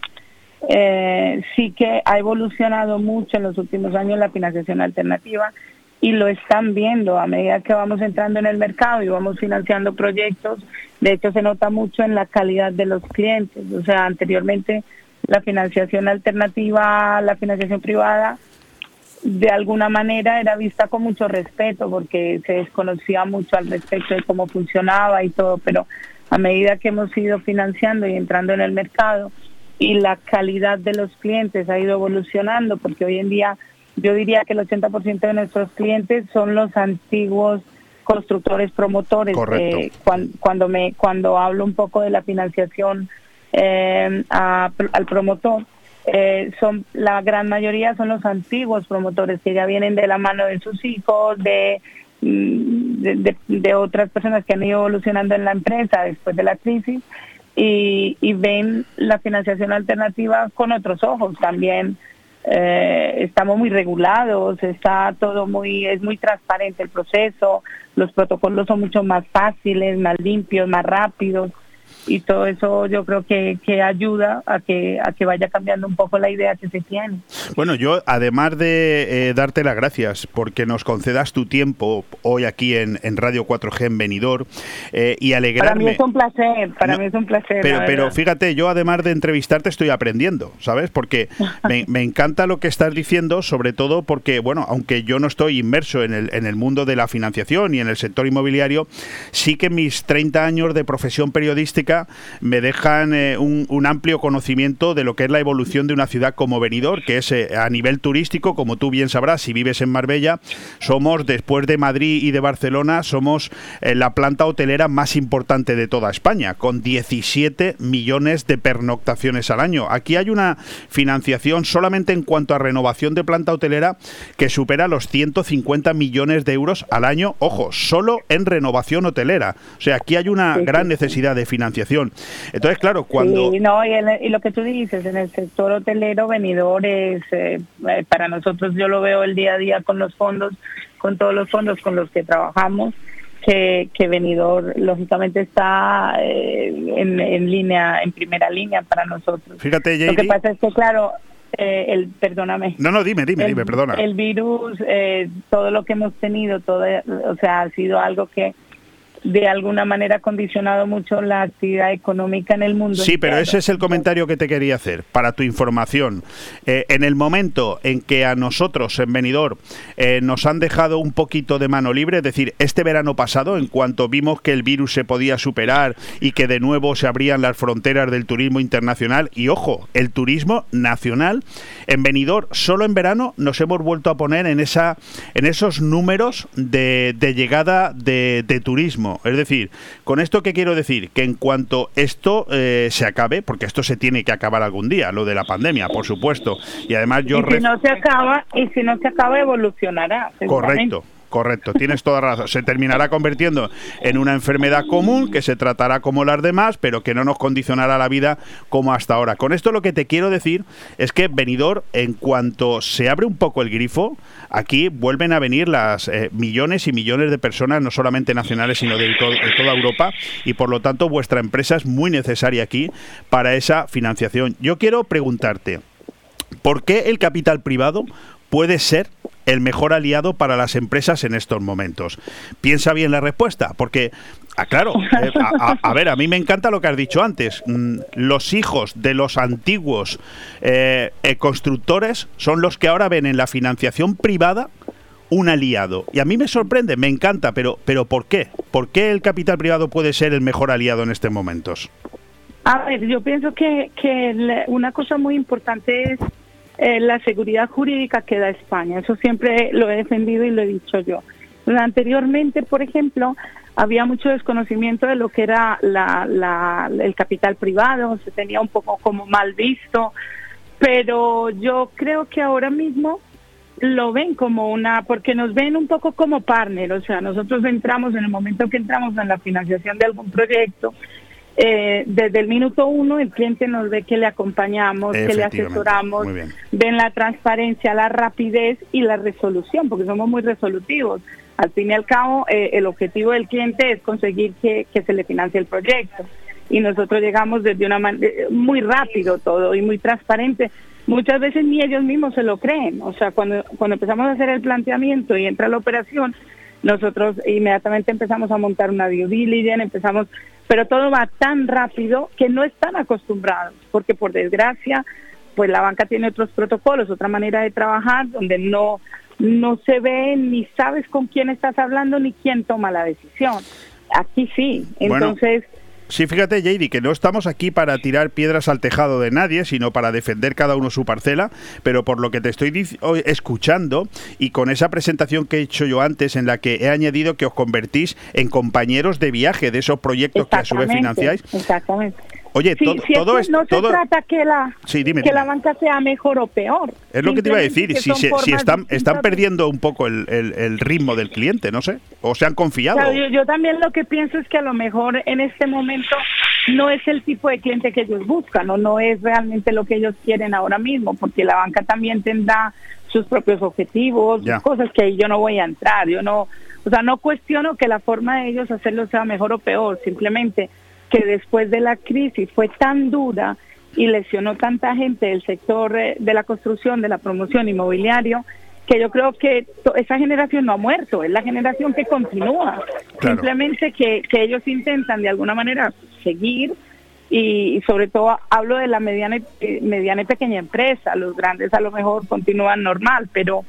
Eh, sí que ha evolucionado mucho en los últimos años la financiación alternativa y lo están viendo a medida que vamos entrando en el mercado y vamos financiando proyectos. De hecho, se nota mucho en la calidad de los clientes. O sea, anteriormente la financiación alternativa, la financiación privada, de alguna manera era vista con mucho respeto porque se desconocía mucho al respecto de cómo funcionaba y todo, pero a medida que hemos ido financiando y entrando en el mercado y la calidad de los clientes ha ido evolucionando porque hoy en día yo diría que el 80% de nuestros clientes son los antiguos constructores promotores. Eh, cuan- cuando me cuando hablo un poco de la financiación eh, a- al promotor eh, son la gran mayoría son los antiguos promotores que ya vienen de la mano de sus hijos de mm, de, de- de otras personas que han ido evolucionando en la empresa después de la crisis y, y ven la financiación alternativa con otros ojos. También eh, estamos muy regulados está todo muy es muy transparente el proceso los protocolos son mucho más fáciles más limpios más rápidos y todo eso yo creo que, que ayuda a que a que vaya cambiando un poco la idea que se tiene Bueno, yo además de eh, darte las gracias porque nos concedas tu tiempo hoy aquí en, en Radio 4G en Benidorm eh, y para mí alegrarme. es un placer para mí es un placer Pero, pero fíjate, yo además de entrevistarte estoy aprendiendo, ¿sabes? Porque me, me encanta lo que estás diciendo, sobre todo porque, bueno, aunque yo no estoy inmerso en el, en el mundo de la financiación y en el sector inmobiliario, sí que mis 30 años de profesión periodística me dejan eh, un, un amplio conocimiento de lo que es la evolución de una ciudad como Benidorm, que es eh, a nivel turístico, como tú bien sabrás, si vives en Marbella, somos, después de Madrid y de Barcelona, somos eh, la planta hotelera más importante de toda España, con 17 millones de pernoctaciones al año. Aquí hay una financiación solamente en cuanto a renovación de planta hotelera que supera los 150 millones de euros al año, ojo, solo en renovación hotelera. O sea, aquí hay una gran necesidad de financiación. Entonces, claro, cuando... Sí, no, y, el- y lo que tú dices, en el sector hotelero, venidores, eh, eh, para nosotros yo lo veo el día a día con los fondos, con todos los fondos con los que trabajamos, que, que venidor lógicamente está eh, en, en línea, en primera línea para nosotros. Fíjate, Lo que pasa es que, claro, eh, el, perdóname. No, no, dime, dime, el, dime, perdona. El virus, eh, todo lo que hemos tenido, todo, o sea, ha sido algo que de alguna manera ha condicionado mucho la actividad económica en el mundo. Sí, pero ese es el comentario que te quería hacer, para tu información. Eh, en el momento en que a nosotros en Benidorm eh, nos han dejado un poquito de mano libre, es decir, este verano pasado, en cuanto vimos que el virus se podía superar y que de nuevo se abrían las fronteras del turismo internacional, y ojo, el turismo nacional, en Benidorm, solo en verano nos hemos vuelto a poner en, esa, en esos números de, de llegada de, de turismo. Es decir, con esto que quiero decir, que en cuanto esto eh, se acabe, porque esto se tiene que acabar algún día, lo de la pandemia, por supuesto, y además yo... y si no se acaba, y si no se acaba, evolucionará. Correcto. Correcto, tienes toda razón. Se terminará convirtiendo en una enfermedad común que se tratará como las demás, pero que no nos condicionará la vida como hasta ahora. Con esto lo que te quiero decir es que Benidorm, en cuanto se abre un poco el grifo, aquí vuelven a venir las eh, millones y millones de personas, no solamente nacionales, sino de toda Europa, y por lo tanto vuestra empresa es muy necesaria aquí para esa financiación. Yo quiero preguntarte, ¿Por qué el capital privado puede ser el mejor aliado para las empresas en estos momentos? Piensa bien la respuesta, porque, ah, claro, eh, a, ver, a mí me encanta lo que has dicho antes. Mm, Los hijos de los antiguos eh, constructores son los que ahora ven en la financiación privada un aliado. Y a mí me sorprende, me encanta, pero, pero ¿por qué? ¿Por qué el capital privado puede ser el mejor aliado en estos momentos? A ver, yo pienso que, que una cosa muy importante es eh, la seguridad jurídica que da España. Eso siempre lo he defendido y lo he dicho yo. Anteriormente, por ejemplo, había mucho desconocimiento de lo que era la, la- el capital privado, se tenía un poco como mal visto, pero yo creo que ahora mismo lo ven como una, porque nos ven un poco como partner, o sea, nosotros entramos en el momento que entramos en la financiación de algún proyecto, eh, desde el minuto uno el cliente nos ve que le acompañamos, que le asesoramos, ven la transparencia, la rapidez y la resolución, porque somos muy resolutivos. Al fin y al cabo, eh, el objetivo del cliente es conseguir que, que se le financie el proyecto. Y nosotros llegamos desde una manera muy rápido todo y muy transparente. Muchas veces ni ellos mismos se lo creen. O sea, cuando, cuando empezamos a hacer el planteamiento y entra la operación, nosotros inmediatamente empezamos a montar una due diligence, empezamos, pero todo va tan rápido que no están acostumbrados, porque por desgracia, pues la banca tiene otros protocolos, otra manera de trabajar, donde no no se ve ni sabes con quién estás hablando ni quién toma la decisión. Aquí sí, Bueno, entonces Sí, fíjate, JD, que no estamos aquí para tirar piedras al tejado de nadie, sino para defender cada uno su parcela, pero por lo que te estoy escuchando y con esa presentación que he hecho yo antes, en la que he añadido que os convertís en compañeros de viaje de esos proyectos que a su vez financiáis. exactamente. Oye, Sí, todo, si es todo que es- no todo- se trata que la Sí, dime, que dime. la banca sea mejor o peor. Es lo que te iba a decir, si, si formas están, están perdiendo un poco el, el- el ritmo del cliente, no sé, o se han confiado. Claro, yo, yo también lo que pienso es que a lo mejor en este momento no es el tipo de cliente que ellos buscan o no es realmente lo que ellos quieren ahora mismo, porque la banca también tendrá sus propios objetivos, Ya. cosas que ahí yo no voy a entrar, yo no, o sea, no cuestiono que la forma de ellos hacerlo sea mejor o peor, simplemente que después de la crisis fue tan dura y lesionó tanta gente del sector eh, de la construcción, de la promoción inmobiliario, que yo creo que esa generación no ha muerto, es la generación que continúa. Claro. Simplemente que, que ellos intentan de alguna manera seguir y, y sobre todo hablo de la mediana, y- eh, mediana y pequeña empresa, los grandes a lo mejor continúan normal, pero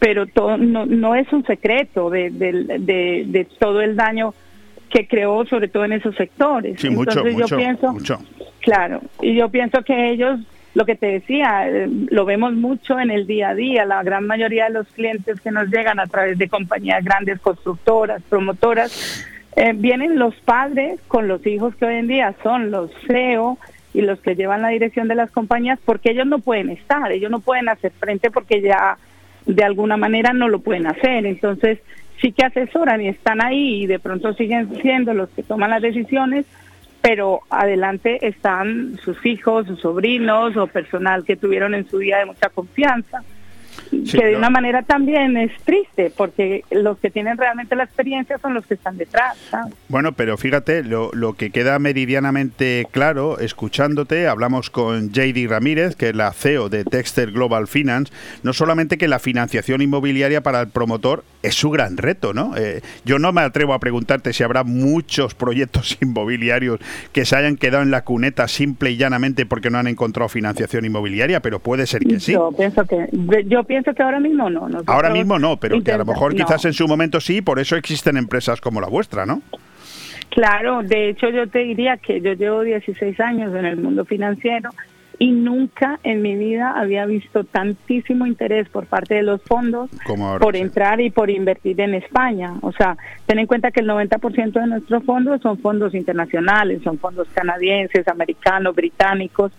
pero todo no, no es un secreto de, de, de todo el daño que creó sobre todo en esos sectores. Sí, mucho, Entonces mucho, yo pienso, mucho. Claro, y yo pienso que ellos, lo que te decía, eh, lo vemos mucho en el día a día, la gran mayoría de los clientes que nos llegan a través de compañías grandes, constructoras, promotoras, eh, vienen los padres con los hijos que hoy en día son los CEO y los que llevan la dirección de las compañías, porque ellos no pueden estar, ellos no pueden hacer frente porque ya de alguna manera no lo pueden hacer. Entonces, sí que asesoran y están ahí y de pronto siguen siendo los que toman las decisiones, pero adelante están sus hijos, sus sobrinos o personal que tuvieron en su vida de mucha confianza. Sí, que de no. una manera también es triste, porque los que tienen realmente la experiencia son los que están detrás. ¿sabes? Bueno, pero fíjate, lo, lo que queda meridianamente claro, escuchándote, hablamos con JD Ramírez, que es la CEO de Texter Global Finance, no solamente que la financiación inmobiliaria para el promotor es su gran reto, ¿no? Eh, yo no me atrevo a preguntarte si habrá muchos proyectos inmobiliarios que se hayan quedado en la cuneta simple y llanamente porque no han encontrado financiación inmobiliaria, pero puede ser que sí. Yo pienso que, yo pienso que ahora mismo no. Nosotros Ahora mismo no, pero que a lo mejor no. quizás en su momento sí, por eso existen empresas como la vuestra, ¿no? Claro, de hecho yo te diría que yo llevo 16 años en el mundo financiero y nunca en mi vida había visto tantísimo interés por parte de los fondos Como ahora, por sí. entrar y por invertir en España. O sea, ten en cuenta que el 90% de nuestros fondos son fondos internacionales, son fondos canadienses, americanos, británicos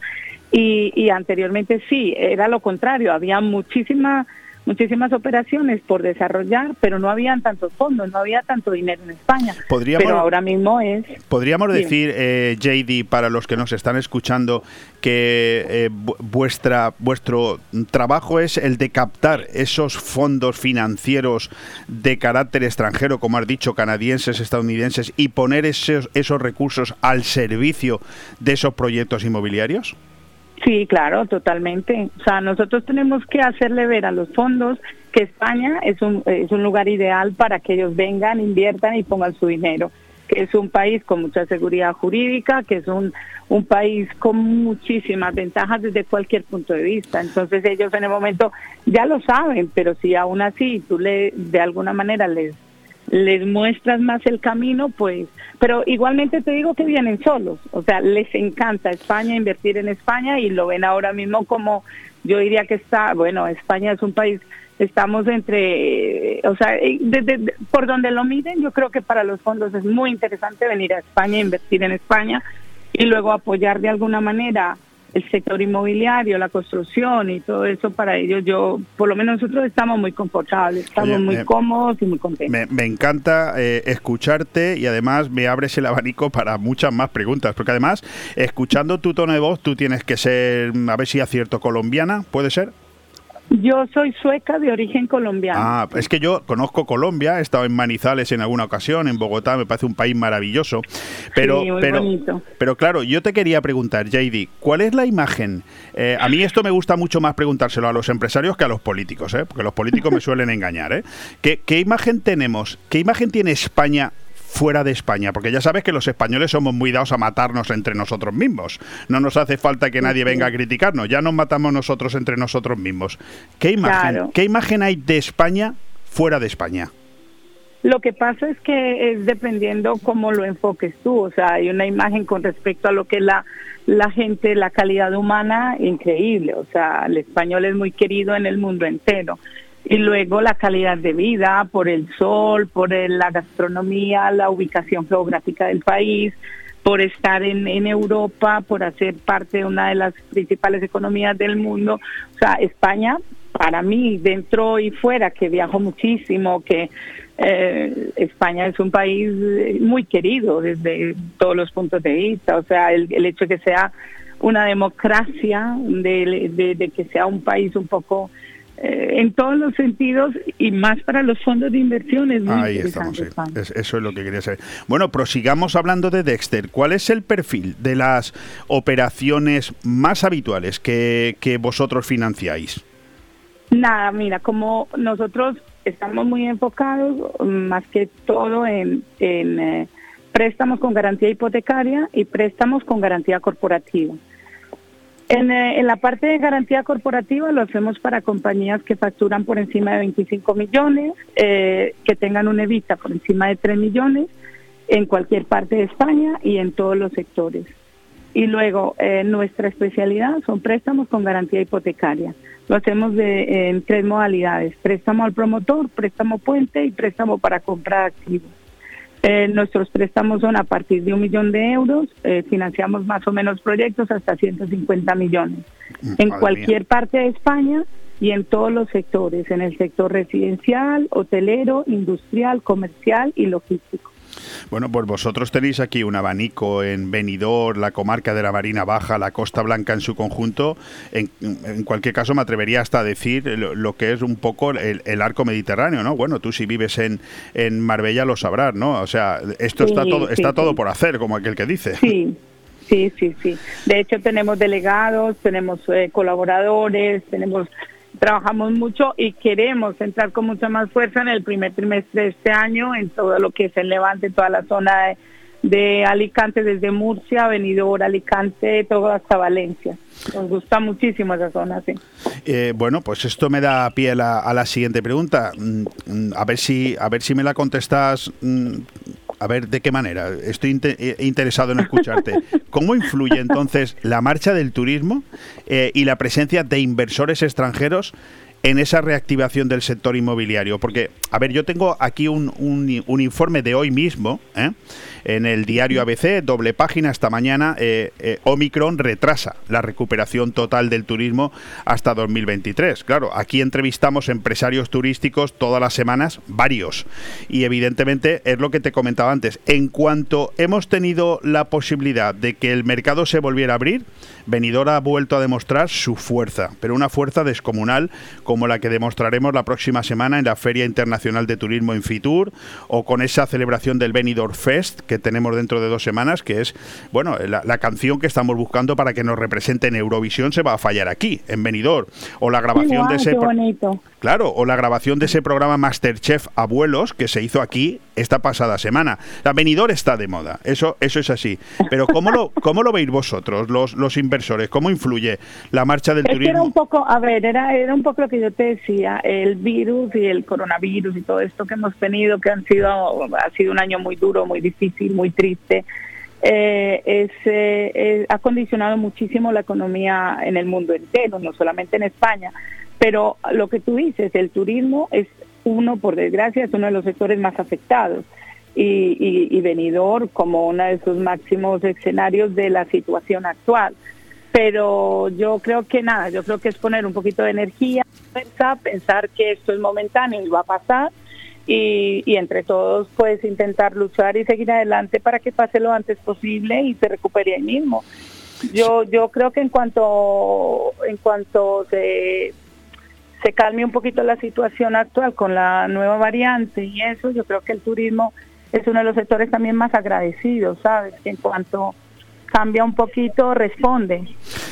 y, y anteriormente sí, era lo contrario, había muchísima muchísimas operaciones por desarrollar, pero no habían tantos fondos, no había tanto dinero en España. Podríamos- pero ahora mismo es Podríamos decir, eh, JD, para los que nos están escuchando, que eh, vu- vuestra, vuestro trabajo es el de captar esos fondos financieros de carácter extranjero, como has dicho, canadienses, estadounidenses, y poner esos, esos recursos al servicio de esos proyectos inmobiliarios. Sí, claro, totalmente. O sea, nosotros tenemos que hacerle ver a los fondos que España es un, es un lugar ideal para que ellos vengan, inviertan y pongan su dinero. Que es un país con mucha seguridad jurídica, que es un, un país con muchísimas ventajas desde cualquier punto de vista. Entonces ellos en el momento ya lo saben, pero si aún así tú le de alguna manera les les muestras más el camino, pues, pero igualmente te digo que vienen solos, o sea, les encanta España, invertir en España y lo ven ahora mismo como, yo diría que está, bueno, España es un país, estamos entre, o sea, eh, de- por donde lo miren, yo creo que para los fondos es muy interesante venir a España, invertir en España y luego apoyar de alguna manera el sector inmobiliario, la construcción y todo eso para ellos, yo, por lo menos nosotros estamos muy confortables, estamos Oye, muy eh, cómodos y muy contentos. Me, me encanta eh, escucharte y además me abres el abanico para muchas más preguntas, porque además, escuchando tu tono de voz, tú tienes que ser, a ver si acierto, colombiana, ¿puede ser? Yo soy sueca de origen colombiano. Ah, es que yo conozco Colombia, he estado en Manizales en alguna ocasión, en Bogotá, me parece un país maravilloso. Pero, Sí, muy pero, bonito. pero claro, yo te quería preguntar, JD, ¿cuál es la imagen? Eh, a mí esto me gusta mucho más preguntárselo a los empresarios que a los políticos, ¿eh? porque los políticos me suelen engañar. ¿eh? ¿Qué, qué imagen tenemos? ¿Qué imagen tiene España? Fuera de España, porque ya sabes que los españoles somos muy dados a matarnos entre nosotros mismos. No nos hace falta que nadie venga a criticarnos, ya nos matamos nosotros entre nosotros mismos. ¿Qué imagen, Claro. ¿qué imagen hay de España fuera de España? Lo que pasa es que es dependiendo cómo lo enfoques tú, o sea, hay una imagen con respecto a lo que es la, la gente, la calidad humana, increíble, o sea, el español es muy querido en el mundo entero. Y luego la calidad de vida, por el sol, por la gastronomía, la ubicación geográfica del país, por estar en, en Europa, por hacer parte de una de las principales economías del mundo. O sea, España, para mí, dentro y fuera, que viajo muchísimo, que eh, España es un país eh, muy querido desde todos los puntos de vista. O sea, el, el hecho de que sea una democracia, de, de- que sea un país un poco en todos los sentidos y más para los fondos de inversión es muy Ahí estamos, sí. Es- eso es lo que quería saber. Bueno, prosigamos hablando de Dexter. ¿Cuál es el perfil de las operaciones más habituales que, que vosotros financiáis? Nada, mira, como nosotros estamos muy enfocados más que todo en, en, eh, préstamos con garantía hipotecaria y préstamos con garantía corporativa. En, eh, en la parte de garantía corporativa lo hacemos para compañías que facturan por encima de 25 millones, eh, que tengan un evita por encima de 3 millones en cualquier parte de España y en todos los sectores. Y luego, eh, nuestra especialidad son préstamos con garantía hipotecaria. Lo hacemos en tres modalidades, préstamo al promotor, préstamo puente y préstamo para compra de activos. Eh, nuestros préstamos son a partir de un millón de euros, eh, financiamos más o menos proyectos hasta 150 millones. En madre cualquier parte de España y en todos los sectores, en el sector residencial, hotelero, industrial, comercial y logístico. Bueno, pues vosotros tenéis aquí un abanico en Benidorm, la comarca de la Marina Baja, la Costa Blanca en su conjunto. En, en cualquier caso, me atrevería hasta a decir lo, lo que es un poco el, el arco mediterráneo, ¿no? Bueno, tú si vives en, en Marbella lo sabrás, ¿no? O sea, esto Sí, está todo sí, está todo sí. por hacer, como aquel que dice. Sí, sí, sí, sí. De hecho, tenemos delegados, tenemos eh, colaboradores, tenemos trabajamos mucho y queremos entrar con mucha más fuerza en el primer trimestre de este año en todo lo que es el Levante, toda la zona de, Alicante, desde Murcia, Benidorm, Alicante, todo hasta Valencia. Nos gusta muchísimo esa zona, sí. Eh, bueno, pues esto me da pie a la, a la siguiente pregunta. Mm, mm, A ver si, a ver si me la contestas. A ver de qué manera. Estoy eh, interesado en escucharte. ¿Cómo influye entonces la marcha del turismo eh, y la presencia de inversores extranjeros en esa reactivación del sector inmobiliario? Porque, a ver, yo tengo aquí un, un- informe de hoy mismo, ¿eh? en el diario ABC, doble página esta mañana, eh, eh, Omicron retrasa la recuperación total del turismo hasta 2023. Claro, aquí entrevistamos empresarios turísticos todas las semanas, varios. Y evidentemente es lo que te comentaba antes. En cuanto hemos tenido la posibilidad de que el mercado se volviera a abrir, Benidorm ha vuelto a demostrar su fuerza, pero una fuerza descomunal como la que demostraremos la próxima semana en la Feria Internacional de Turismo en Fitur o con esa celebración del Benidorm Fest que tenemos dentro de dos semanas, que es, bueno, la, la canción que estamos buscando para que nos represente en Eurovisión se va a fallar aquí, en Benidorm, o la grabación de ese... qué bonito. Claro, o la grabación de ese programa Masterchef Abuelos que se hizo aquí esta pasada semana. La Benidorm está de moda, eso, eso es así. Pero ¿cómo lo, cómo lo veis vosotros, los, los inversores? ¿Cómo influye la marcha del Es que era turismo? un poco, a ver, era, era un poco lo que yo te decía, el virus y el coronavirus y todo esto que hemos tenido, que han sido, ha sido un año muy duro, muy difícil, muy triste, eh, es, eh, eh, ha condicionado muchísimo la economía en el mundo entero, no solamente en España. Pero lo que tú dices, el turismo es uno, por desgracia, es uno de los sectores más afectados. Y, Benidorm como uno de sus máximos escenarios de la situación actual pero yo creo que nada, yo creo que es poner un poquito de energía, pensar que esto es momentáneo y va a pasar y, y entre todos pues intentar luchar y seguir adelante para que pase lo antes posible y se recupere ahí mismo. Yo yo creo que en cuanto en cuanto se se calme un poquito la situación actual con la nueva variante y eso, yo creo que el turismo es uno de los sectores también más agradecidos, ¿sabes? En cuanto cambia un poquito, responde.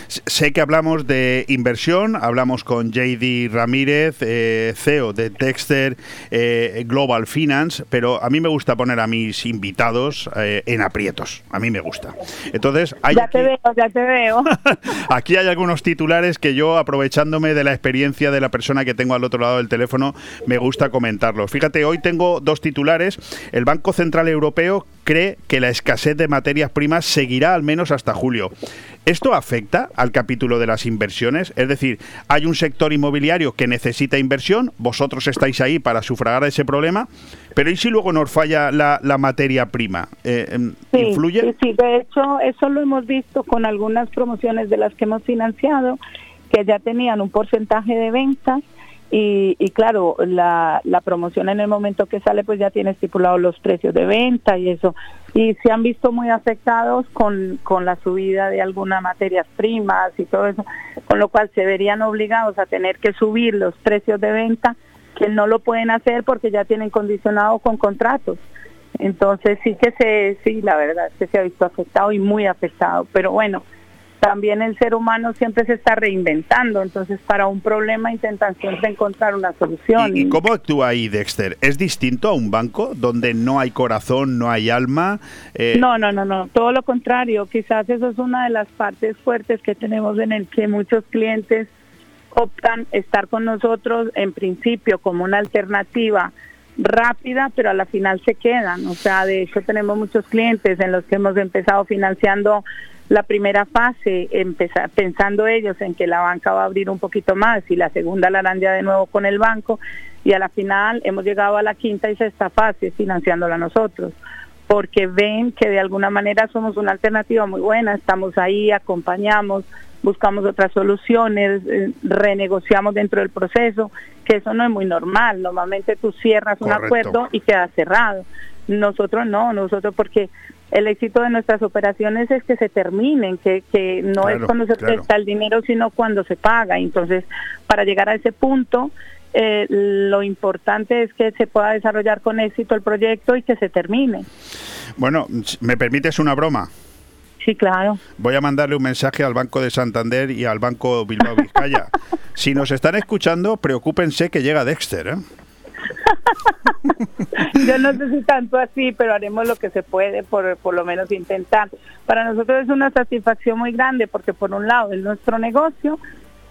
Sé que hablamos de inversión, hablamos con JD Ramírez, eh, CEO de Dexter eh, Global Finance, pero a mí me gusta poner a mis invitados eh, en aprietos. A mí me gusta. Entonces, hay ya te veo, ya te veo. Aquí hay algunos titulares que yo, aprovechándome de la experiencia de la persona que tengo al otro lado del teléfono, me gusta comentarlos. Fíjate, hoy tengo dos titulares. El Banco Central Europeo cree que la escasez de materias primas seguirá al menos hasta julio. ¿Esto afecta al capítulo de las inversiones? Es decir, hay un sector inmobiliario que necesita inversión, vosotros estáis ahí para sufragar ese problema, pero ¿y si luego nos falla la, la materia prima? Eh, em, ¿Influye? Sí, sí, de hecho, eso lo hemos visto con algunas promociones de las que hemos financiado, que ya tenían un porcentaje de ventas y, y claro, la, la promoción en el momento que sale pues ya tiene estipulados los precios de venta y eso. Y se han visto muy afectados con, con la subida de algunas materias primas y todo eso, con lo cual se verían obligados a tener que subir los precios de venta, que no lo pueden hacer porque ya tienen condicionado con contratos. Entonces sí que se, sí, la verdad es que se ha visto afectado y muy afectado. Pero bueno, también el ser humano siempre se está reinventando, entonces para un problema intentan siempre encontrar una solución. ¿Y cómo actúa ahí Dexter? ¿Es distinto a un banco donde no hay corazón, no hay alma? Eh, No, no, no, no, todo lo contrario. Quizás eso es una de las partes fuertes que tenemos en el que muchos clientes optan estar con nosotros en principio como una alternativa rápida, pero a la final se quedan. O sea, de hecho tenemos muchos clientes en los que hemos empezado financiando la primera fase, empezar, pensando ellos en que la banca va a abrir un poquito más y la segunda la harán ya de nuevo con el banco y a la final hemos llegado a la quinta y sexta fase financiándola nosotros porque ven que de alguna manera somos una alternativa muy buena, estamos ahí, acompañamos, buscamos otras soluciones, eh, renegociamos dentro del proceso, que eso no es muy normal, normalmente tú cierras un acuerdo y queda cerrado. Nosotros no, nosotros porque el éxito de nuestras operaciones es que se terminen, que, que no es cuando se claro. presta el dinero, sino cuando se paga. Entonces, para llegar a ese punto, eh, lo importante es que se pueda desarrollar con éxito el proyecto y que se termine. Bueno, ¿me permites una broma? Sí, claro. Voy a mandarle un mensaje al Banco de Santander y al Banco Bilbao Vizcaya. si nos están escuchando, preocúpense que llega Dexter, ¿eh? Yo no sé si tanto así, pero haremos lo que se puede por, por lo menos intentar. Para nosotros es una satisfacción muy grande porque por un lado es nuestro negocio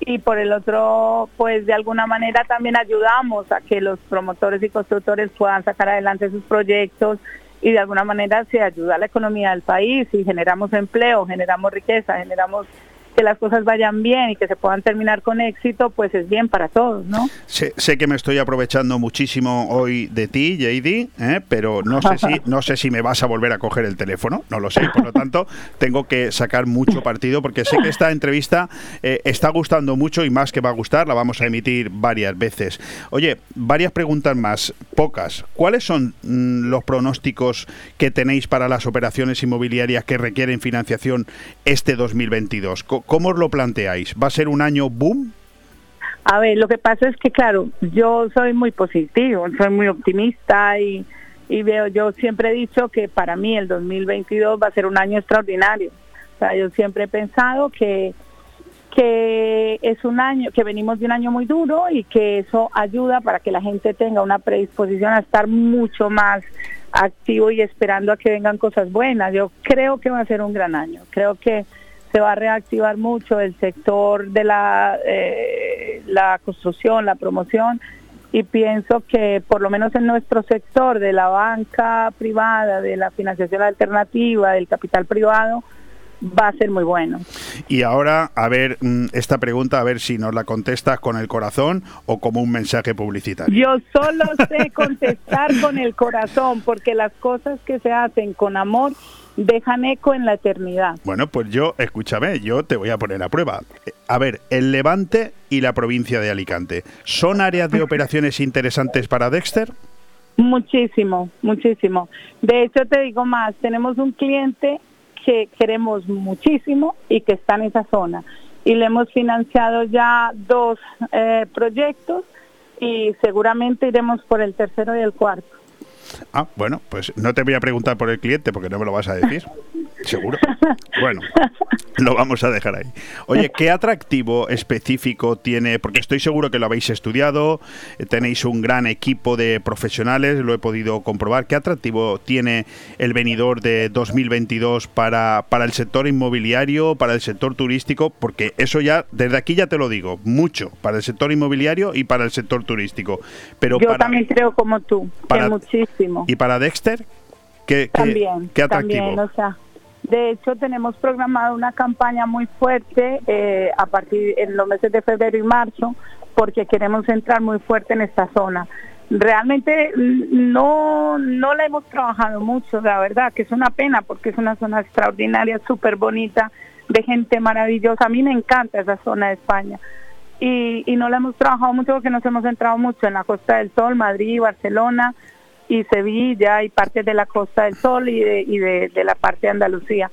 y por el otro, pues de alguna manera también ayudamos a que los promotores y constructores puedan sacar adelante sus proyectos y de alguna manera se ayuda a la economía del país y generamos empleo, generamos riqueza, generamos que las cosas vayan bien y que se puedan terminar con éxito, pues es bien para todos, ¿no? Sé, sé que me estoy aprovechando muchísimo hoy de ti, JD, ¿eh? pero no sé si no sé si me vas a volver a coger el teléfono, no lo sé. Por lo tanto, tengo que sacar mucho partido porque sé que esta entrevista eh, está gustando mucho y más que va a gustar, la vamos a emitir varias veces. Oye, varias preguntas más, pocas. ¿Cuáles son mm, los pronósticos que tenéis para las operaciones inmobiliarias que requieren financiación este 2022? ¿Cómo os lo planteáis? ¿Va a ser un año boom? A ver, lo que pasa es que, claro, yo soy muy positivo, soy muy optimista y, y veo, yo siempre he dicho que para mí el 2022 va a ser un año extraordinario. O sea, yo siempre he pensado que, que es un año, que venimos de un año muy duro y que eso ayuda para que la gente tenga una predisposición a estar mucho más activo y esperando a que vengan cosas buenas. Yo creo que va a ser un gran año. Creo que se va a reactivar mucho el sector de la, eh, la construcción, la promoción y pienso que por lo menos en nuestro sector de la banca privada, de la financiación alternativa, del capital privado, va a ser muy bueno. Y ahora, a ver, mm, esta pregunta, a ver si nos la contestas con el corazón o como un mensaje publicitario. Yo solo sé contestar con el corazón porque las cosas que se hacen con amor dejan eco en la eternidad. Bueno, pues yo, escúchame, yo te voy a poner a prueba. Eh, A ver, el Levante y la provincia de Alicante, ¿son áreas de operaciones interesantes para Dexter? Muchísimo, muchísimo. De hecho, te digo más, tenemos un cliente que queremos muchísimo y que está en esa zona. Y le hemos financiado ya dos eh, proyectos y seguramente iremos por el tercero y el cuarto. Ah, bueno, pues no te voy a preguntar por el cliente porque no me lo vas a decir. Seguro. Bueno, lo vamos a dejar ahí. Oye, ¿qué atractivo específico tiene? Porque estoy seguro que lo habéis estudiado, eh, tenéis un gran equipo de profesionales, lo he podido comprobar. ¿Qué atractivo tiene el venidor de 2022 para, para el sector inmobiliario, para el sector turístico? Porque eso ya, desde aquí ya te lo digo, mucho para el sector inmobiliario y para el sector turístico. Pero Yo para, también creo como tú, para- que muchísimo. ¿Y para Dexter? ¿Qué, qué- También, qué atractivo? también, o sea, de hecho tenemos programado una campaña muy fuerte eh, a partir en los meses de febrero y marzo porque queremos entrar muy fuerte en esta zona. Realmente mm, no no la hemos trabajado mucho, la verdad, que es una pena porque es una zona extraordinaria, súper bonita, de gente maravillosa. A mí me encanta esa zona de España. Y, y no la hemos trabajado mucho porque nos hemos centrado mucho en la Costa del Sol, Madrid, Barcelona, y Sevilla y parte de la Costa del Sol y de, y de, de la parte de Andalucía.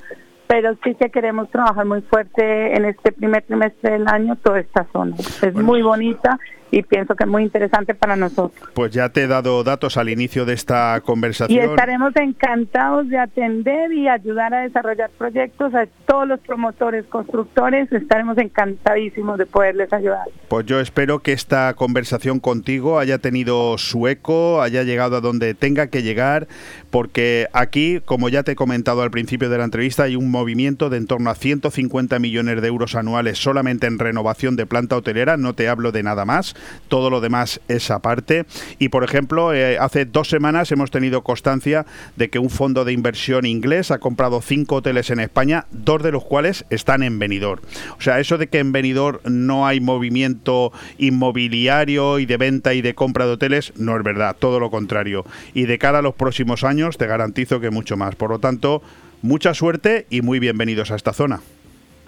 Pero sí que queremos trabajar muy fuerte en este primer trimestre del año toda esta zona. Es muy bonita y pienso que es muy interesante para nosotros. Pues ya te he dado datos al inicio de esta Y conversación. estaremos encantados de atender y ayudar a desarrollar proyectos a todos los promotores, constructores. Estaremos encantadísimos de poderles ayudar. Pues yo espero que esta conversación contigo haya tenido su eco, haya llegado a donde tenga que llegar, porque aquí, como ya te he comentado al principio de la entrevista, hay un movimiento de en torno a 150 millones de euros anuales solamente en renovación de planta hotelera, no te hablo de nada más, todo lo demás es aparte. Y por ejemplo, eh, hace dos semanas hemos tenido constancia de que un fondo de inversión inglés ha comprado cinco hoteles en España, dos de los cuales están en Benidorm. O sea, eso de que en Benidorm no hay movimiento inmobiliario y de venta y de compra de hoteles, no es verdad, todo lo contrario. Y de cara a los próximos años, te garantizo que mucho más. Por lo tanto, mucha suerte y muy bienvenidos a esta zona.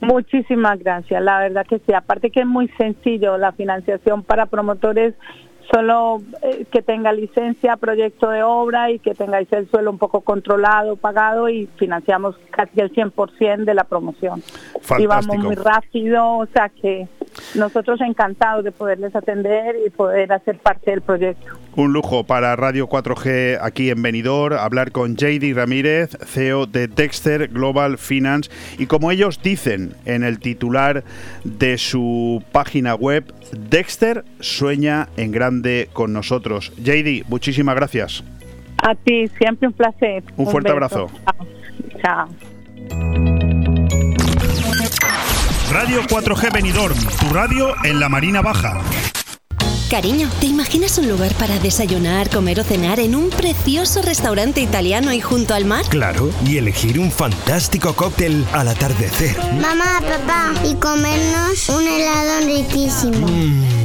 Muchísimas gracias, la verdad que sí. Aparte que es muy sencillo la financiación para promotores, solo eh, que tenga licencia, proyecto de obra y que tengáis el suelo un poco controlado, pagado y financiamos casi el 100% de la promoción. Y vamos muy rápido, o sea que nosotros encantados de poderles atender y poder hacer parte del proyecto. Un lujo para Radio 4G aquí en Benidorm, hablar con JD Ramírez, CEO de Dexter Global Finance. Y como ellos dicen en el titular de su página web, Dexter sueña en grande con nosotros. JD, muchísimas gracias. A ti, siempre un placer. Un, fuerte abrazo. Chao. Radio 4G Benidorm, tu radio en la Marina Baja. Cariño, ¿te imaginas un lugar para desayunar, comer o cenar en un precioso restaurante italiano y junto al mar? Claro, y elegir un fantástico cóctel al atardecer. Mamá, papá, y comernos un helado riquísimo. Mmm,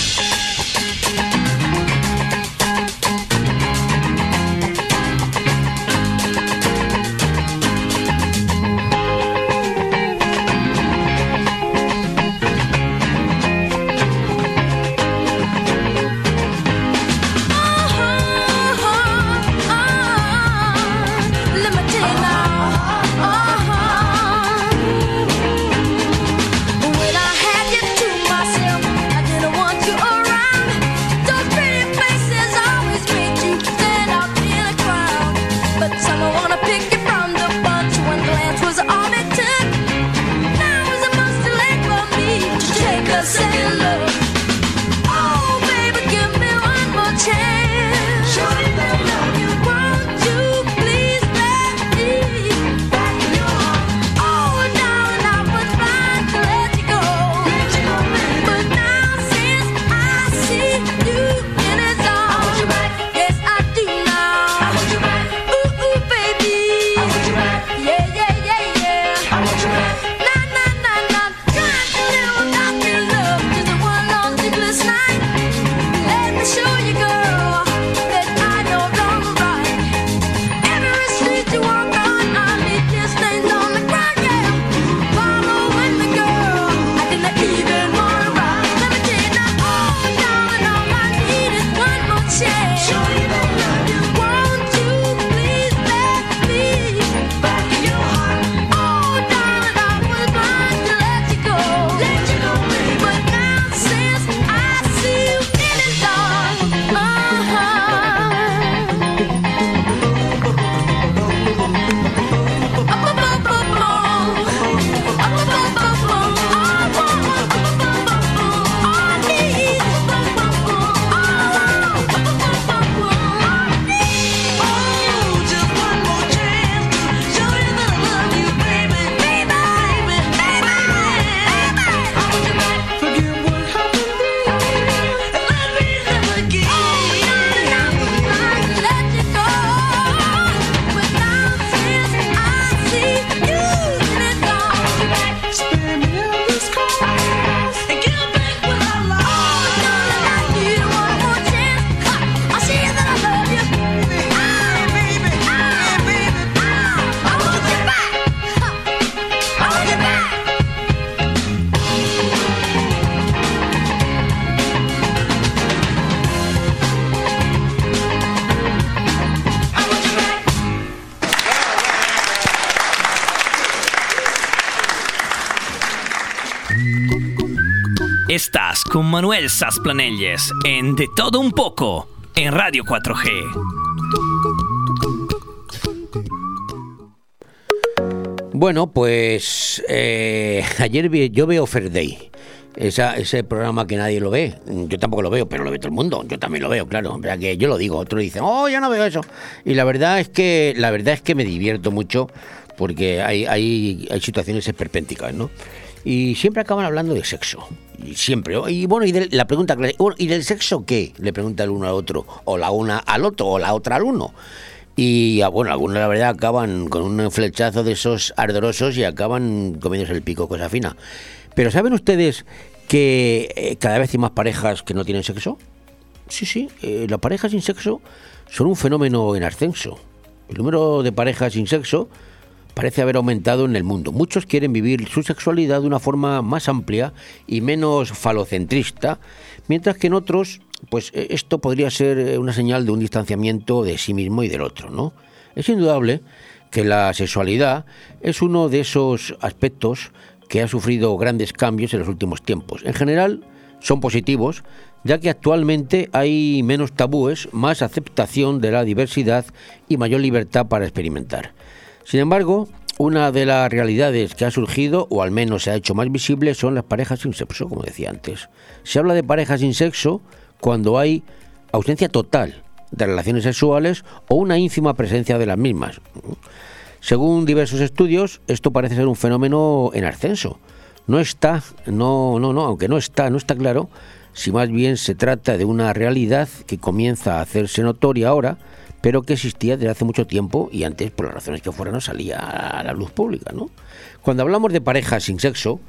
Con Manuel Sasplanelles en De Todo Un Poco en Radio 4G. Bueno, pues eh, ayer yo veo Fair ese programa que nadie lo ve. Yo tampoco lo veo, pero lo ve todo el mundo. Yo también lo veo, claro. Que yo lo digo. Otros dicen, oh, yo no veo eso. Y la verdad es que, la verdad es que me divierto mucho porque hay, hay, hay situaciones esperpénticas, ¿no? Y siempre acaban hablando de sexo. Y siempre. Y bueno, y de la pregunta ¿y del sexo qué? Le pregunta el uno al otro. O la una al otro, o la otra al uno. Y ah, bueno, algunos la verdad acaban con un flechazo de esos ardorosos y acaban comiéndose el pico, cosa fina. Pero ¿saben ustedes que eh, cada vez hay más parejas que no tienen sexo? Sí, sí, eh, las parejas sin sexo son un fenómeno en ascenso. El número de parejas sin sexo parece haber aumentado en el mundo. Muchos quieren vivir su sexualidad de una forma más amplia y menos falocentrista, mientras que en otros, pues eh, esto podría ser eh, una señal de un distanciamiento de sí mismo y del otro, ¿no? Es indudable que la sexualidad es uno de esos aspectos que ha sufrido grandes cambios en los últimos tiempos. En general, son positivos, ya que actualmente hay menos tabúes, más aceptación de la diversidad y mayor libertad para experimentar. Sin embargo, una de las realidades que ha surgido, o al menos se ha hecho más visible, son las parejas sin sexo, como decía antes. Se habla de parejas sin sexo cuando hay ausencia total de relaciones sexuales o una ínfima presencia de las mismas. Según diversos estudios, esto parece ser un fenómeno en ascenso. No está, no, no, no, aunque no está, no está claro si más bien se trata de una realidad que comienza a hacerse notoria ahora, pero que existía desde hace mucho tiempo y antes, por las razones que fueran, no salía a la luz pública. ¿no? Cuando hablamos de parejas sin sexo,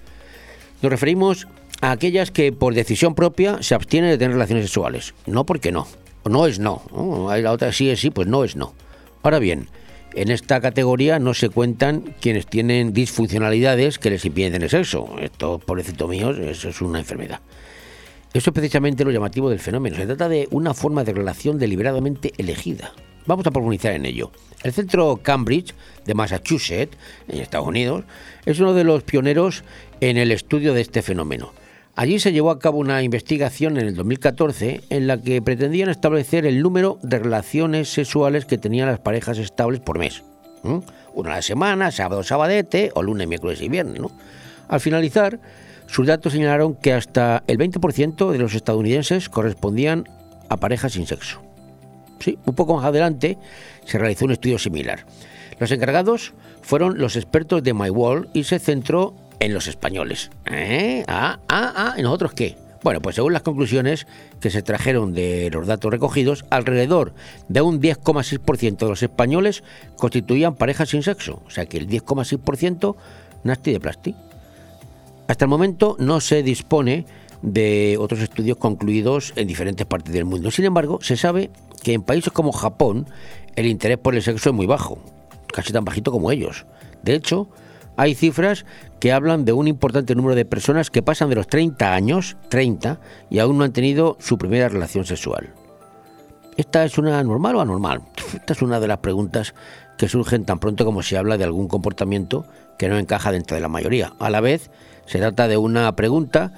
nos referimos a aquellas que por decisión propia se abstienen de tener relaciones sexuales. No porque no. No es no. Hay la otra sí es sí, pues no es no. Ahora bien, en esta categoría no se cuentan quienes tienen disfuncionalidades que les impiden tener sexo. Esto, pobrecito míos, eso es una enfermedad. Eso es precisamente lo llamativo del fenómeno. Se trata de una forma de relación deliberadamente elegida. Vamos a profundizar en ello. El centro Cambridge de Massachusetts, en Estados Unidos, es uno de los pioneros en el estudio de este fenómeno. Allí se llevó a cabo una investigación en el 2014 en la que pretendían establecer el número de relaciones sexuales que tenían las parejas estables por mes. Una a la semana, sábado, sabadete o lunes, miércoles y viernes. ¿no? Al finalizar, sus datos señalaron que hasta el 20% de los estadounidenses correspondían a parejas sin sexo. Sí, un poco más adelante se realizó un estudio similar. Los encargados fueron los expertos de MyWall y se centró en los españoles. ¿Eh? Ah, ah, ah, ¿y nosotros qué? Bueno, pues según las conclusiones que se trajeron de los datos recogidos, alrededor de un 10,6% de los españoles constituían parejas sin sexo. O sea que el 10,6% nasty de plasti. Hasta el momento no se dispone de otros estudios concluidos en diferentes partes del mundo. Sin embargo, se sabe que en países como Japón el interés por el sexo es muy bajo, casi tan bajito como ellos. De hecho, hay cifras que hablan de un importante número de personas que pasan de los 30 años, 30, y aún no han tenido su primera relación sexual. ¿Esta es una normal o anormal? Esta es una de las preguntas que surgen tan pronto como se habla de algún comportamiento que no encaja dentro de la mayoría. A la vez, se trata de una pregunta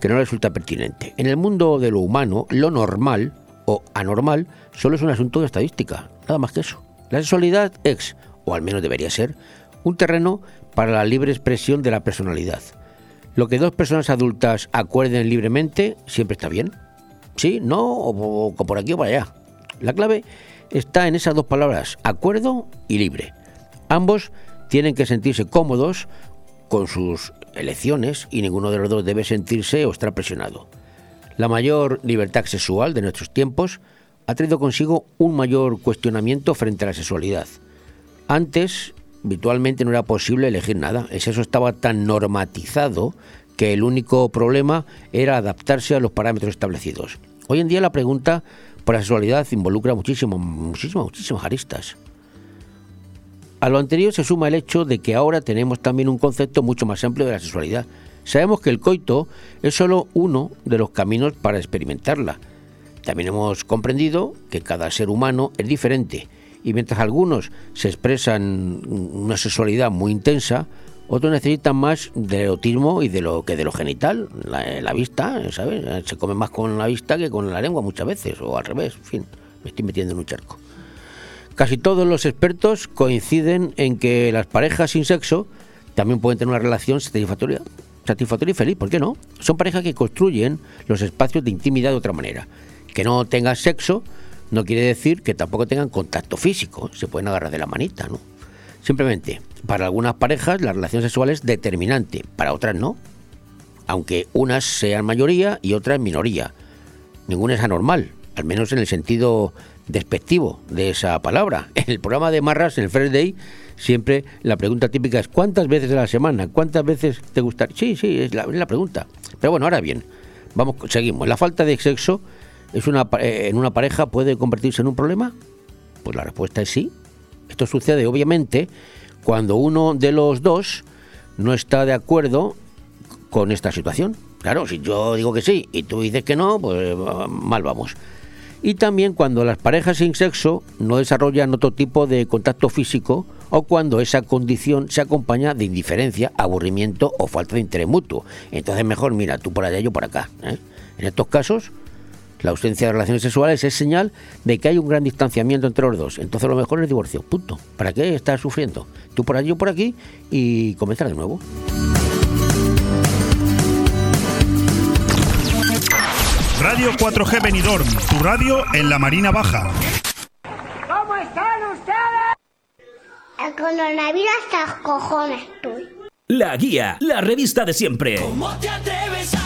que no resulta pertinente. En el mundo de lo humano, lo normal o anormal solo es un asunto de estadística, nada más que eso. La sexualidad es, o al menos debería ser, un terreno para la libre expresión de la personalidad. Lo que dos personas adultas acuerden libremente siempre está bien. Sí, no, o, por aquí o por allá. La clave está en esas dos palabras, acuerdo y libre. Ambos tienen que sentirse cómodos con sus elecciones y ninguno de los dos debe sentirse o estar presionado. La mayor libertad sexual de nuestros tiempos ha traído consigo un mayor cuestionamiento frente a la sexualidad. Antes, virtualmente no era posible elegir nada. El sexo estaba tan normatizado que el único problema era adaptarse a los parámetros establecidos. Hoy en día la pregunta por la sexualidad involucra muchísimo, muchísimas, muchísimas aristas. A lo anterior se suma el hecho de que ahora tenemos también un concepto mucho más amplio de la sexualidad. Sabemos que el coito es solo uno de los caminos para experimentarla. También hemos comprendido que cada ser humano es diferente y mientras algunos se expresan una sexualidad muy intensa, Otros necesitan más de erotismo y de lo que de lo genital, la, la vista, ¿sabes? Se come más con la vista que con la lengua muchas veces, o al revés, en fin, me estoy metiendo en un charco. Casi todos los expertos coinciden en que las parejas sin sexo también pueden tener una relación satisfactoria, satisfactoria y feliz, ¿por qué no? Son parejas que construyen los espacios de intimidad de otra manera. Que no tengan sexo no quiere decir que tampoco tengan contacto físico, se pueden agarrar de la manita, ¿no? Simplemente, para algunas parejas la relación sexual es determinante, para otras no. Aunque unas sean mayoría y otras minoría. Ninguna es anormal, al menos en el sentido despectivo de esa palabra. En el programa de Marras, en el First Day, siempre la pregunta típica es ¿cuántas veces a la semana? ¿Cuántas veces te gusta? Sí, sí, es la, pregunta. Pero bueno, ahora bien, vamos, seguimos. ¿La falta de sexo es una, eh, en una pareja puede convertirse en un problema? Pues la respuesta es sí. Esto sucede obviamente cuando uno de los dos no está de acuerdo con esta situación. Claro, si yo digo que sí y tú dices que no, pues mal vamos. Y también cuando las parejas sin sexo no desarrollan otro tipo de contacto físico o cuando esa condición se acompaña de indiferencia, aburrimiento o falta de interés mutuo. Entonces mejor, mira, tú por allá, yo por acá. ¿eh? En estos casos, la ausencia de relaciones sexuales es señal de que hay un gran distanciamiento entre los dos. Entonces lo mejor es divorcio. Punto. ¿Para qué estás sufriendo? Tú por allí, yo por aquí y comenzar de nuevo. Radio 4G Benidorm, tu radio en la Marina Baja. ¿Cómo están ustedes? El coronavirus hasta cojones estoy. La Guía, la revista de siempre.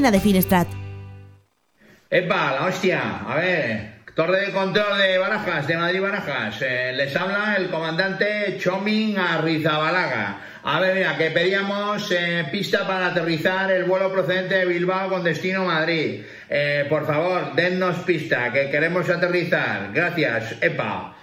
De Finestrat. ¡Epa, la hostia! A ver, torre de control de Barajas, de Madrid Barajas. Eh, les habla el comandante Chomin Arrizabalaga. A ver, mira, que pedíamos eh, pista para aterrizar el vuelo procedente de Bilbao con destino Madrid. Eh, por favor, dennos pista, que queremos aterrizar. Gracias, epa.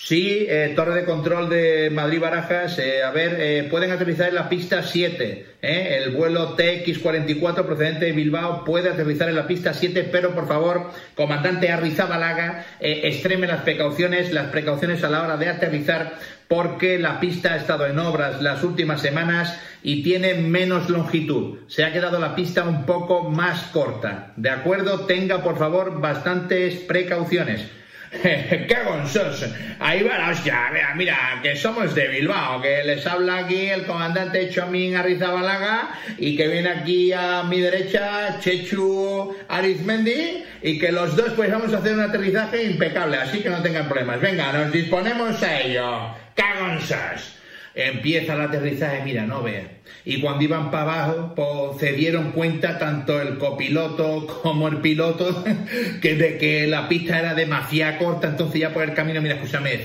Sí, eh, torre de control de Madrid Barajas. eh, a ver, eh, pueden aterrizar en la pista 7. eh, el vuelo TX44 procedente de Bilbao puede aterrizar en la pista 7, pero por favor, comandante Arrizabalaga, eh, extreme las precauciones, las precauciones a la hora de aterrizar, porque la pista ha estado en obras las últimas semanas y tiene menos longitud. Se ha quedado la pista un poco más corta. ¿De acuerdo? Tenga por favor bastantes precauciones. ¡Qué gonzos! Ahí va la hostia. Mira, mira, que somos de Bilbao, que les habla aquí el comandante Chomín Arrizabalaga y que viene aquí a mi derecha Chechu Arizmendi y que los dos pues vamos a hacer un aterrizaje impecable, así que no tengan problemas. Venga, nos disponemos a ello. ¡Qué gonzos! Empieza el aterrizaje, mira, no ve. Y cuando iban para abajo, pues, se dieron cuenta tanto el copiloto como el piloto que de que la pista era demasiado corta, entonces ya por el camino, mira, escúchame,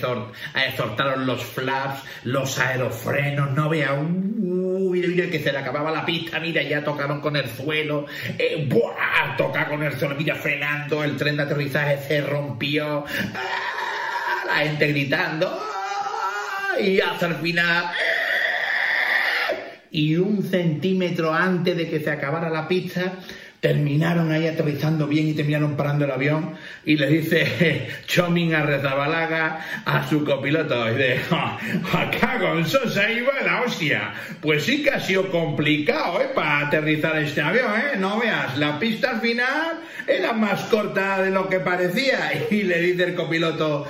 soltaron los flaps, los aerofrenos, no vea, uh, mira, mira, que se le acababa la pista, mira, ya tocaron con el suelo, eh, ¡buah! toca con el suelo, mira, frenando, el tren de aterrizaje se rompió, ¡Ah! la gente gritando. Y hasta el final. Y un centímetro antes de que se acabara la pista, terminaron ahí aterrizando bien y terminaron parando el avión y le dice Choming a Rezabalaga a su copiloto y de acá con Sosa iba la hostia pues sí que ha sido complicado ¿eh? para aterrizar este avión ¿eh? no veas la pista al final era más corta de lo que parecía y le dice el copiloto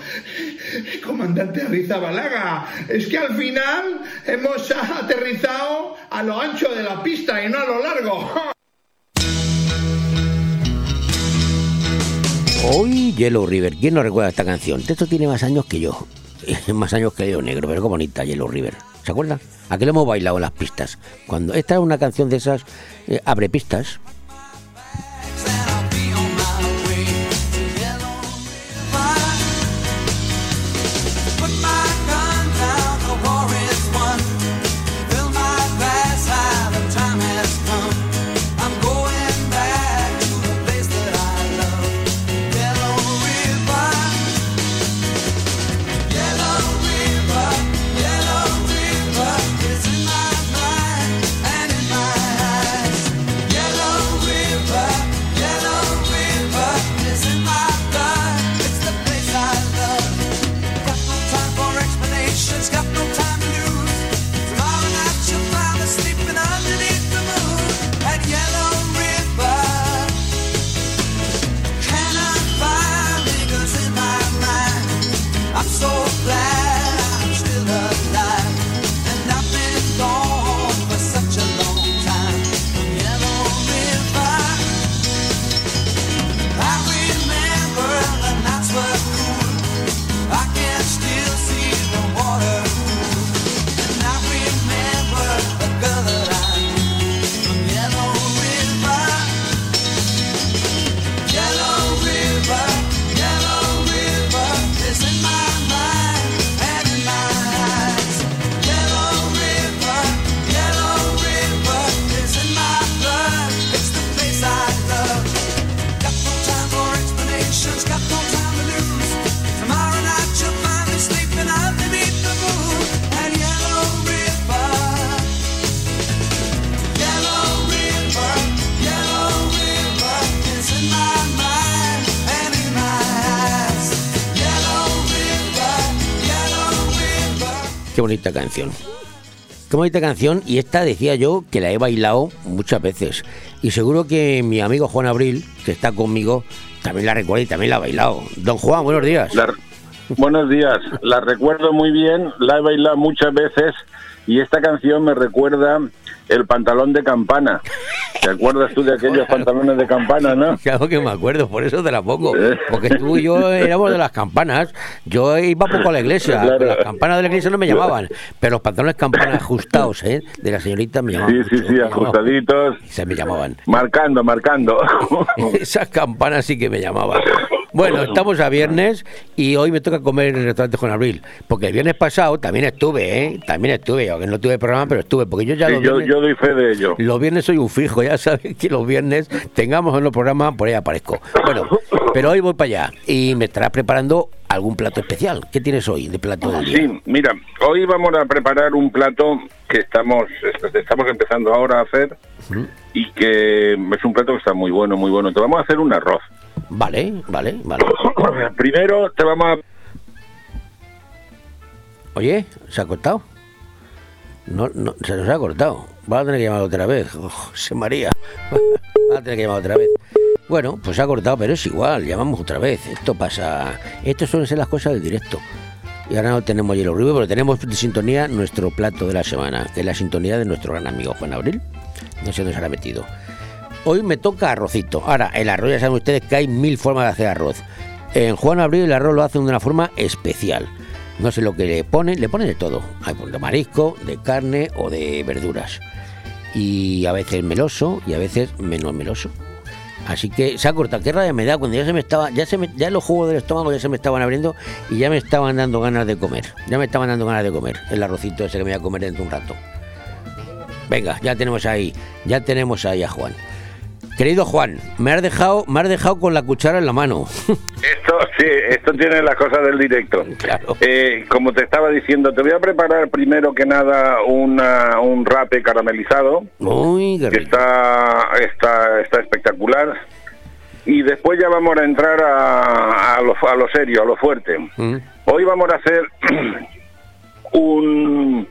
comandante Rizabalaga es que al final hemos aterrizado a lo ancho de la pista y no a lo largo Hoy Yellow River. ¿Quién no recuerda esta canción? Esto tiene más años que yo. más años que yo negro, pero qué bonita Yellow River. ¿Se acuerdan? Aquí lo hemos bailado en las pistas. Cuando esta es una canción de esas eh, abre pistas. Bonita canción. Qué bonita canción. Y esta decía yo que la he bailado muchas veces. Y seguro que mi amigo Juan Abril, que está conmigo, también la recuerda y también la ha bailado. Don Juan, buenos días. Buenos días, la recuerdo muy bien, la he bailado muchas veces y esta canción me recuerda el pantalón de campana. ¿Te acuerdas tú de aquellos pantalones de campana, no? Claro que me acuerdo, por eso te la pongo. Porque tú y yo éramos de las campanas. Yo iba poco a la iglesia. Claro. Las campanas de la iglesia no me llamaban. Pero los pantalones campana ajustados, ¿eh? De la señorita me llamaban. Sí, sí, sí, ajustaditos. Se me llamaban. Marcando, marcando. Esas campanas sí que me llamaban. Bueno, estamos a viernes y hoy me toca comer en el restaurante Juan Abril. Porque el viernes pasado también estuve, ¿eh? También estuve, aunque no tuve programa, pero estuve. Porque yo ya Sí, los yo, viernes, yo doy fe de ello. los viernes soy un fijo, ya sabes que los viernes tengamos en los programas, por ahí aparezco. Bueno, pero hoy voy para allá y me estarás preparando algún plato especial. ¿Qué tienes hoy de plato del día? Sí, mira, hoy vamos a preparar un plato que estamos estamos empezando ahora a hacer y que es un plato que está muy bueno, muy bueno. Te vamos a hacer un arroz. Vale, vale, vale. Primero te vamos a Oye, ¿se ha cortado? No, no, se nos ha cortado. Va a tener que llamar otra vez. Oh, José María. Va a tener que llamar otra vez. Bueno, pues se ha cortado, pero es igual. Llamamos otra vez. Esto pasa. Esto suelen ser las cosas del directo. Y ahora no tenemos hielo River, pero tenemos de sintonía nuestro plato de la semana, que es la sintonía de nuestro gran amigo Juan Abril. No sé dónde se habrá metido. Hoy me toca arrocito. Ahora, el arroz, ya saben ustedes que hay mil formas de hacer arroz. En Juan Abril el arroz lo hacen de una forma especial. No sé lo que le ponen, le ponen de todo. Hay de marisco, de carne o de verduras. Y a veces meloso y a veces menos meloso. Así que se ha cortado. Qué rabia me da cuando ya se me estaba, ya se me, ya los jugos del estómago ya se me estaban abriendo y ya me estaban dando ganas de comer. Ya me estaban dando ganas de comer el arrocito ese que me voy a comer dentro de un rato. Venga, ya tenemos ahí, ya tenemos ahí a Juan. Querido Juan, me has dejado, me has dejado con la cuchara en la mano. Esto, sí, esto tiene las cosas del directo. Eh, como te estaba diciendo, te voy a preparar primero que nada una, un rape caramelizado. Uy, qué que está, está, está espectacular. Y después ya vamos a entrar a, a, lo, a lo serio, a lo fuerte. Mm. Hoy vamos a hacer un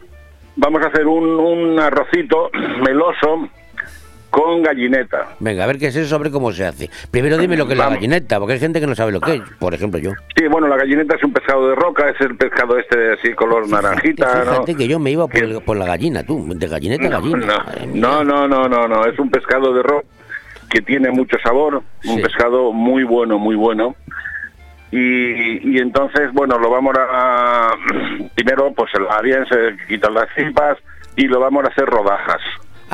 vamos a hacer un, un arrocito meloso con gallineta. Venga, a ver qué es eso, sobre cómo se hace. Primero dime lo que es la gallineta, porque hay gente que no sabe lo que es. Por ejemplo, yo. Sí, bueno, la gallineta es un pescado de roca, es el pescado este de así color naranjita, ¿no? Fíjate que yo me iba por, el- por la gallina, tú. De gallineta a gallina. No, no, no, no, no, es un pescado de roca que tiene mucho sabor, un pescado muy bueno, muy bueno. Y, y entonces, bueno, lo vamos a... Primero, pues bien, se quitan las tripas y lo vamos a hacer rodajas.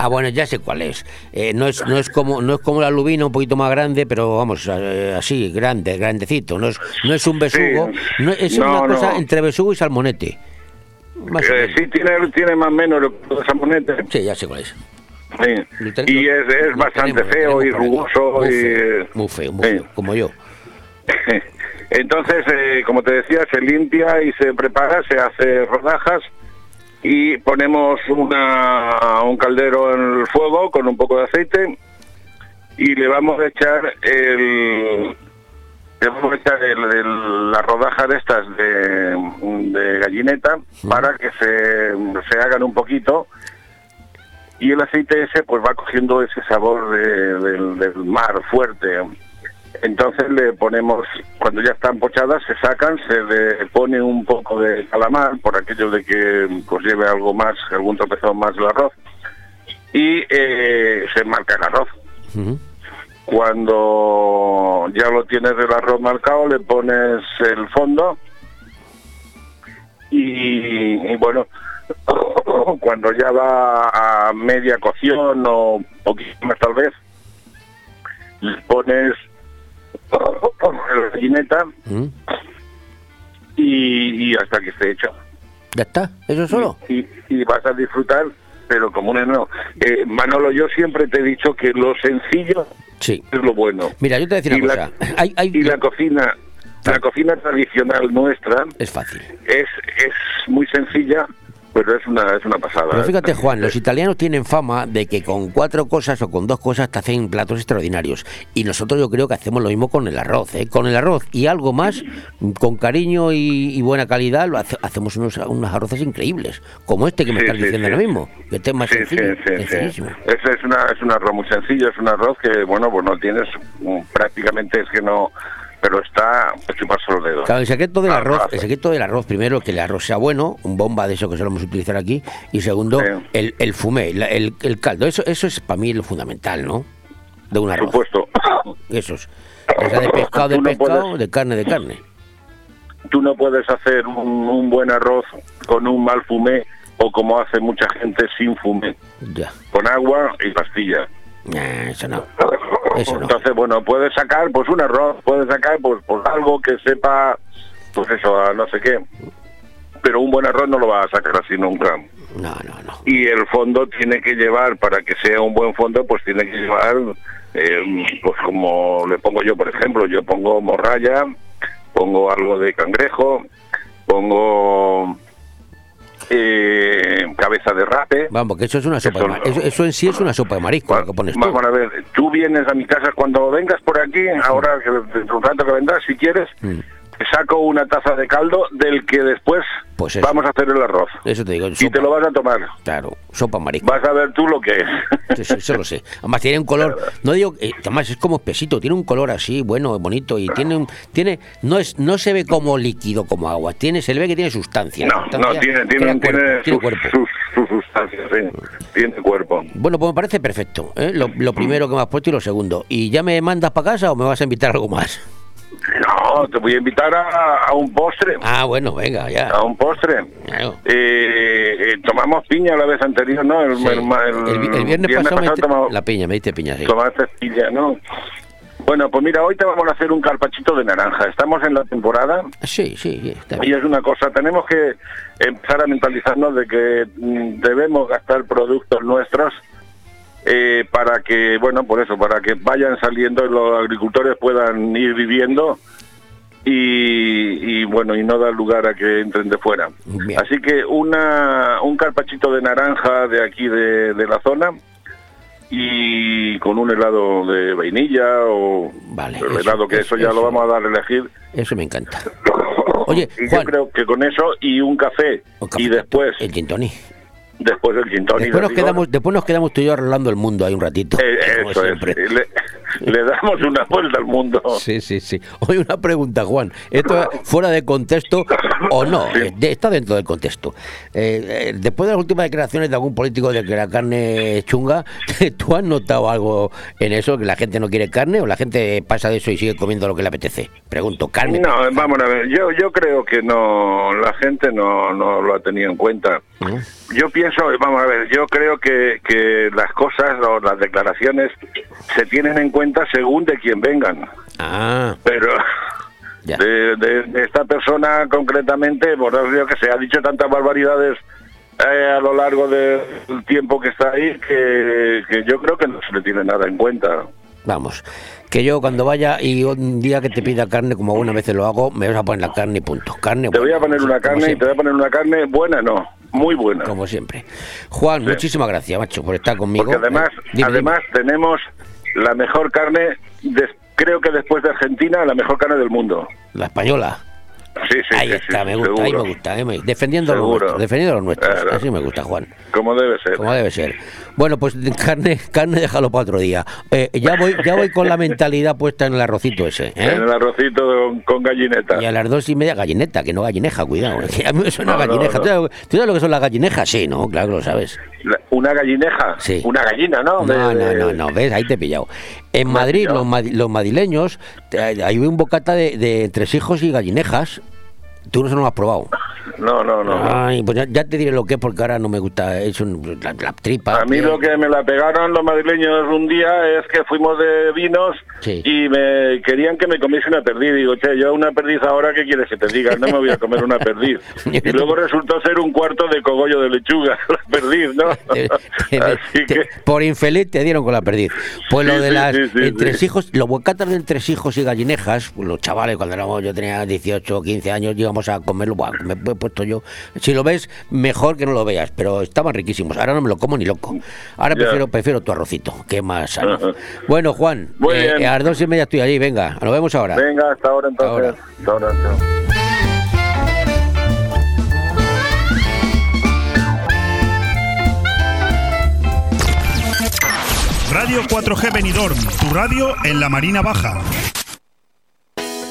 Ah, bueno, ya sé cuál es. Eh, no es no es como no es como la lubina, un poquito más grande, pero vamos, eh, así, grande, grandecito. No es no es un besugo, no, es No, una cosa entre besugo y salmonete. Más Eh, sí, tiene, tiene más o menos lo que salmonete. Sí, ya sé cuál es. Sí. Y es, es bastante feo y rugoso. Muy y, muy feo, muy feo, como yo. Entonces, eh, como te decía, se limpia y se prepara, se hace rodajas y ponemos una, un caldero en el fuego con un poco de aceite y le vamos a echar el le vamos a echar el- el- las rodajas de estas de, de gallineta para que se, se hagan un poquito y el aceite ese pues va cogiendo ese sabor de- del, del mar fuerte entonces le ponemos cuando ya están pochadas se sacan se le pone un poco de calamar por aquello de que pues lleve algo más algún tropezón más el arroz y eh, se marca el arroz. Cuando ya lo tienes el arroz marcado le pones el fondo y, y bueno cuando ya va a media cocción o poquito más tal vez le pones la gallineta ¿Mm? y, y hasta que esté hecho Ya está, eso solo. y, y vas a disfrutar pero como un no eh, Manolo yo siempre te he dicho que lo sencillo Sí. es lo bueno Mira, yo te voy a decir y una la, cosa. Hay, hay- y la cocina la cocina tradicional nuestra es fácil es es muy sencilla pero es una es una pasada Pero ¿eh? fíjate, Juan, los italianos tienen fama de que con cuatro cosas o con dos cosas te hacen platos extraordinarios. Y nosotros yo creo que hacemos lo mismo con el arroz. ¿eh? Con el arroz y algo más, con cariño y, y buena calidad, lo hace- hacemos unos, unos arroces increíbles. Como este que me Sí, estás sí, diciendo sí. ahora mismo. Que este es más sencillo. sencillísimo. Es, es, una, es un arroz muy sencillo, es un arroz que, bueno, pues no tienes, prácticamente es que no, pero está chuparse los dedos. Claro, el secreto del Ah, arroz, el secreto del arroz, primero, que el arroz sea bueno, un bomba de eso que solemos utilizar aquí, y segundo, el, el fumé, la- el, el caldo. Eso, eso es para mí lo fundamental, ¿no? De un arroz. supuesto. Eso es. Ya sea de pescado, de no pescado, puedes- de carne, de carne. Tú no puedes hacer un, un buen arroz con un mal fumé o como hace mucha gente sin fumé, Ya. con agua y pastilla. Nah, eso no. Eso no. Entonces, bueno, puedes sacar pues un arroz, puedes sacar pues, pues algo que sepa, pues eso, a no sé qué. Pero un buen arroz no lo vas a sacar así nunca. No, no, no. Y el fondo tiene que llevar, para que sea un buen fondo, pues tiene que llevar, eh, pues como le pongo yo, por ejemplo, yo pongo morralla, pongo algo de cangrejo, pongo eh, cabeza de rape. Vamos, que eso es una sopa de mar- eso, eso en sí es una sopa de marisco, lo que pones tú. A ver, tú vienes a mi casa cuando vengas por aquí, ahora que de un rato que vendrás, si quieres, Mm. Saco una taza de caldo del que después Pues eso. vamos a hacer el arroz. Eso te digo. Y te lo vas a tomar. Claro, sopa marisco. Vas a ver tú lo que es. Eso lo sé. Además tiene un color, no digo, eh, además es como espesito, tiene un color así, bueno, bonito y tiene un, tiene, no es, no se ve como líquido, como agua, tiene, se le ve que tiene sustancia. No, sustancia no, tiene, crea tiene, cuerpo, tiene, tiene sus, cuerpo. sus- sus sustancias, sí. Tiene cuerpo. Bueno, pues me parece perfecto. ¿eh? Lo, lo primero que me has puesto y lo segundo. ¿Y ya me mandas para casa o me vas a invitar algo más? No, te voy a invitar a, a un postre. Ah, bueno, venga, ya. A un postre. Claro. Eh, eh, tomamos piña la vez anterior, ¿no? El, Sí. el- el- El, vi- el viernes, pasado, tomamos- la piña, me diste piña, sí. tomaste piña, ¿no? Bueno, pues mira, hoy te vamos a hacer un carpachito de naranja. Estamos en la temporada. Sí, sí, sí, está Y es una cosa, tenemos que empezar a mentalizarnos de que mm, debemos gastar productos nuestros eh, para que, bueno, por eso, para que vayan saliendo y los agricultores puedan ir viviendo y, y, bueno, y no da lugar a que entren de fuera. Así que una, un carpachito de naranja de aquí de, de la zona y con un helado de vainilla o Vale, el eso- helado que eso, eso- ya eso. lo vamos a dar a elegir. Eso me encanta. Oye, y yo creo que con eso y un café, y después el gin tonic. después el gin tonic, Después nos, digo, quedamos, después nos quedamos tú y yo arreglando el mundo ahí un ratito. eh, eso es, le, le damos una vuelta al mundo. Sí, sí, sí. Oye, una pregunta, Juan. ¿Esto es fuera de contexto o no? Eh, de- está dentro del contexto. Eh, eh, después de las últimas declaraciones de algún político de que la carne es chunga, ¿tú has notado algo en eso? ¿Que la gente no quiere carne o la gente pasa de eso y sigue comiendo lo que le apetece? Pregunto, carne. No, vamos a ver, yo, yo creo que no, la gente no, no lo ha tenido en cuenta. Yo pienso, vamos a ver, yo creo que, que las cosas o las declaraciones se tienen en cuenta según de quién vengan. Ah. Pero de, de- de esta persona concretamente, por eso que se ha dicho tantas barbaridades eh, a lo largo del tiempo que está ahí que, que yo creo que no se le tiene nada en cuenta. Vamos, que yo cuando vaya y un día que te pida carne, como algunas veces lo hago, me vas a poner la carne y punto. Carne Te voy a poner una carne y te voy a poner una carne buena, no, muy buena. Como siempre. Juan, muchísimas gracias, macho, por estar conmigo. Porque además, Eh, dime, además tenemos la mejor carne, des- creo que después de Argentina, la mejor carne del mundo. la española. Sí, sí, Ahí sí, está, me gusta, ahí me gusta. ahí me- defendiendo lo nuestro, defendiendo lo nuestro. Claro. Así me gusta, Juan. Como debe ser. Como debe ser. Bueno, pues carne, carne déjalo para otro día. Eh, ya voy, ya voy con la mentalidad puesta en el arrocito ese. ¿eh? En el arrocito con, con gallineta. Y a las dos y media gallineta, que no gallineja, cuidado. que a mí me suena No, no, gallineja. no. ¿Tú, sabes, tú sabes lo que son las gallinejas? Sí, ¿no? Claro que lo sabes. ¿Una gallineja? Sí. Una gallina, ¿no? No, no, no, no, ves, ahí te he pillado. En Madrid, los, madi- los madrileños, hay un bocata de, de entresijos y gallinejas. Tú no se lo has probado. No, no, no. Ay, pues ya, ya te diré lo que es porque ahora no me gusta. Es un, la, la tripa. A mí lo que me la pegaron los madrileños un día es que fuimos de vinos Sí. y me querían que me comiese una perdiz. Digo, che, yo una perdiz ahora, ¿qué quieres que te diga? No me voy a comer una perdiz. Y luego resultó ser un cuarto de cogollo de lechuga, la perdiz, ¿no? Así que... Por infeliz te dieron con la perdiz. Pues lo de sí, las entresijos, los bocatas de entresijos y gallinejas, pues los chavales, cuando éramos, yo tenía 18 o 15 años, íbamos a comerlo, buah, me he puesto yo. Si lo ves, mejor que no lo veas, pero estaban riquísimos. Ahora no me lo como ni loco. Ahora prefiero, prefiero tu arrocito, que más sano. Bueno, Juan, eh, a las dos y media estoy allí, venga, nos vemos ahora. Venga, hasta ahora entonces. Hasta ahora, chao. Radio 4G Benidorm, tu radio en la Marina Baja.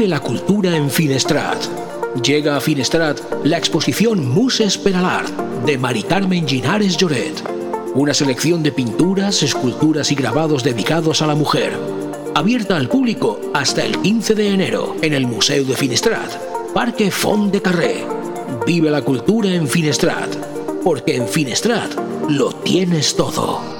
Vive la cultura en Finestrat. Llega a Finestrat la exposición Muses per de Mari Carmen Ginares Lloret. Una selección de pinturas, esculturas y grabados dedicados a la mujer. Abierta al público hasta el 15 de enero en el Museo de Finestrat, Parque Font de Carré. Vive la cultura en Finestrat, porque en Finestrat lo tienes todo.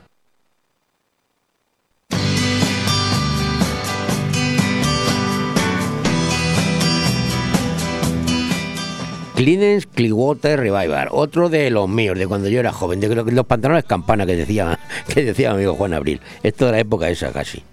Cleaners Clearwater Revival, otro de los míos, de cuando yo era joven, de lo- los pantalones campana que decía, que decía mi amigo Juan Abril. Esto de la época esa casi.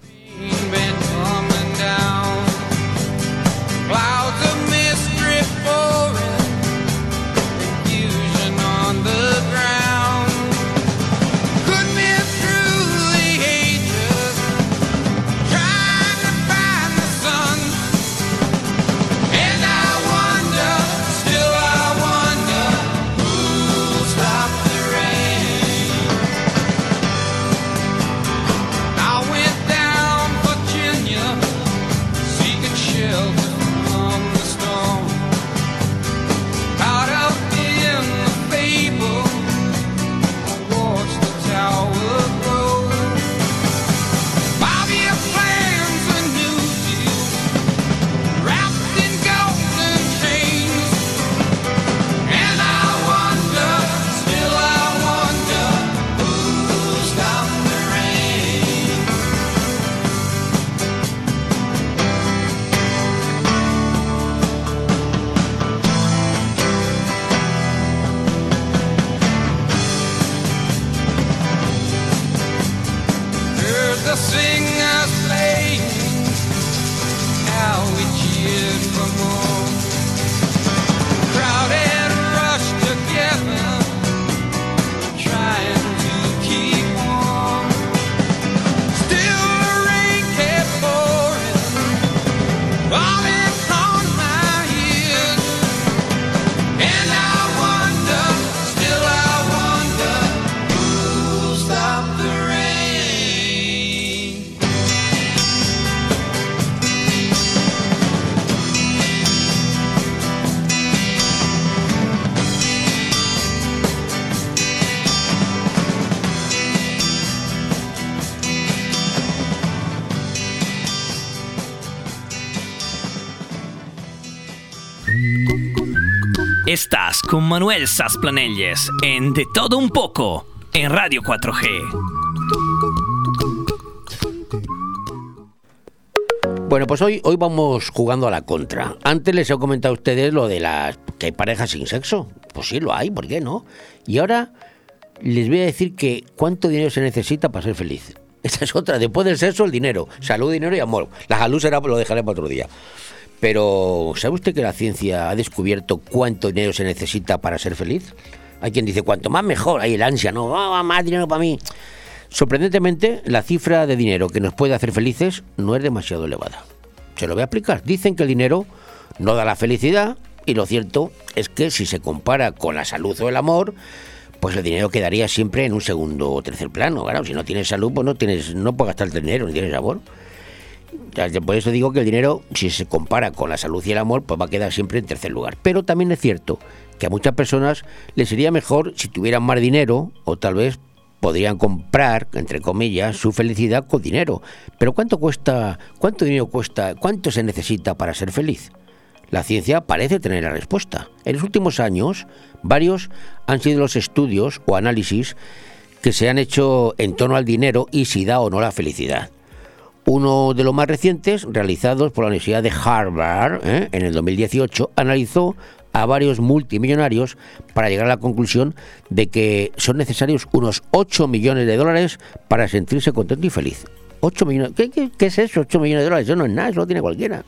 Con Manuel Sasplanelles en De Todo Un Poco en Radio 4G. Bueno, pues hoy, hoy vamos jugando a la contra. Antes les he comentado a ustedes lo de las que hay parejas sin sexo. Pues sí, lo hay, ¿por qué no? Y ahora les voy a decir que cuánto dinero se necesita para ser feliz. Esa es otra. Después del sexo, el dinero. Salud, dinero y amor. La salud será, lo dejaré para otro día. Pero, ¿sabe usted que la ciencia ha descubierto cuánto dinero se necesita para ser feliz? Hay quien dice, cuanto más mejor, hay el ansia, no, Ah, más dinero para mí. Sorprendentemente, la cifra de dinero que nos puede hacer felices no es demasiado elevada. Se lo voy a explicar. Dicen que el dinero no da la felicidad y lo cierto es que si se compara con la salud o el amor, pues el dinero quedaría siempre en un segundo o tercer plano. Claro, si no tienes salud, pues no tienes, no puedes gastarte dinero, ni tienes amor. Por eso digo que el dinero, si se compara con la salud y el amor, pues va a quedar siempre en tercer lugar. Pero también es cierto que a muchas personas les sería mejor si tuvieran más dinero o tal vez podrían comprar, entre comillas, su felicidad con dinero. Pero ¿cuánto cuesta, cuánto dinero cuesta, cuánto se necesita para ser feliz? La ciencia parece tener la respuesta. En los últimos años, varios han sido los estudios o análisis que se han hecho en torno al dinero y si da o no la felicidad. Uno de los más recientes, realizados por la Universidad de Harvard ¿eh? en el 2018, analizó a varios multimillonarios para llegar a la conclusión de que son necesarios unos 8 millones de dólares para sentirse contento y feliz. 8 millones. ¿Qué, qué, qué es eso? 8 millones de dólares. Eso no es nada, eso lo tiene cualquiera.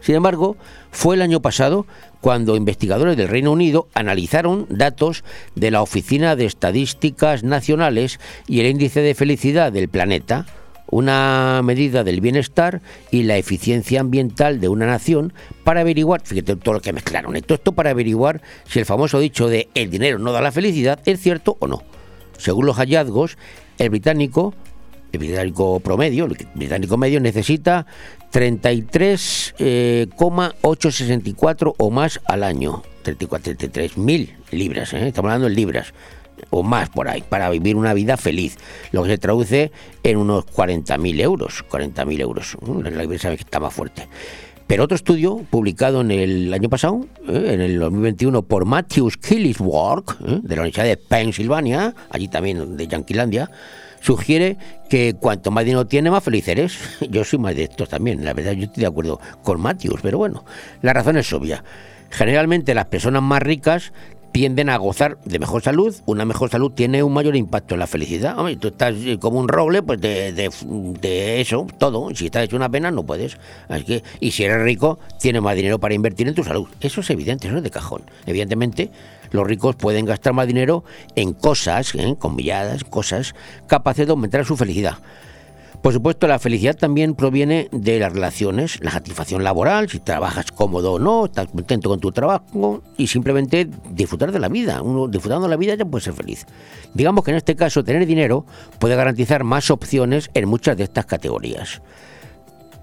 Sin embargo, fue el año pasado cuando investigadores del Reino Unido analizaron datos de la Oficina de Estadísticas Nacionales y el índice de felicidad del planeta, una medida del bienestar y la eficiencia ambiental de una nación para averiguar, fíjate todo lo que mezclaron, todo esto para averiguar si el famoso dicho de el dinero no da la felicidad es cierto o no. Según los hallazgos, el británico, el británico promedio, el británico medio necesita 33,864 o más al año. 33 mil libras, ¿eh? estamos hablando en libras o más por ahí, para vivir una vida feliz, lo que se traduce en unos 40.000 euros, 40.000 euros, la sabe que está más fuerte. Pero otro estudio publicado en el año pasado, ¿eh? en el 2021, por Matthews Killiswork, ¿eh? de la Universidad de Pensilvania, allí también de Yanquilandia, sugiere que cuanto más dinero tiene, más feliz eres. Yo soy más de estos también, la verdad, yo estoy de acuerdo con Matthews, pero bueno, la razón es obvia. Generalmente las personas más ricas tienden a gozar de mejor salud. Una mejor salud tiene un mayor impacto en la felicidad. Hombre, tú estás eh, como un roble, pues de, de- eso, todo. Si estás hecho una pena, no puedes. Así que, y si eres rico, tienes más dinero para invertir en tu salud. Eso es evidente, eso es de cajón. Evidentemente, los ricos pueden gastar más dinero en cosas, ¿eh? comilladas, cosas capaces de aumentar su felicidad. Por supuesto, la felicidad también proviene de las relaciones, la satisfacción laboral, si trabajas cómodo o no, estás contento con tu trabajo y simplemente disfrutar de la vida. Uno disfrutando de la vida ya puede ser feliz. Digamos que en este caso tener dinero puede garantizar más opciones en muchas de estas categorías.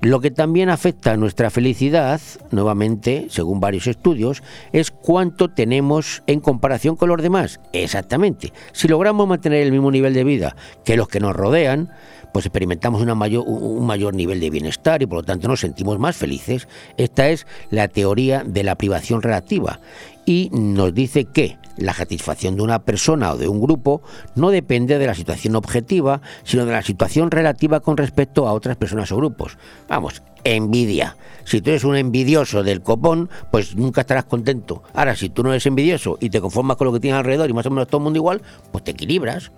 Lo que también afecta a nuestra felicidad, nuevamente, según varios estudios, es cuánto tenemos en comparación con los demás. Exactamente. Si logramos mantener el mismo nivel de vida que los que nos rodean, pues experimentamos mayor, un mayor nivel de bienestar y por lo tanto nos sentimos más felices. Esta es la teoría de la privación relativa y nos dice que la satisfacción de una persona o de un grupo no depende de la situación objetiva, sino de la situación relativa con respecto a otras personas o grupos. Vamos, envidia. Si tú eres un envidioso del copón, pues nunca estarás contento. Ahora, si tú no eres envidioso y te conformas con lo que tienes alrededor y más o menos todo el mundo igual, pues te equilibras.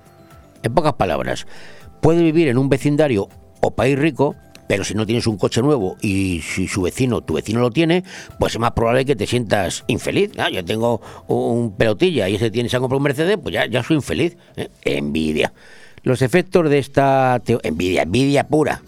En pocas palabras, puedes vivir en un vecindario o país rico, pero si no tienes un coche nuevo y si su vecino, tu vecino lo tiene, pues es más probable que te sientas infeliz. Ah, yo tengo un pelotilla y ese tiene se ha comprado un Mercedes, pues ya, ya soy infeliz. ¿eh? Envidia. Los efectos de esta envidia, envidia pura.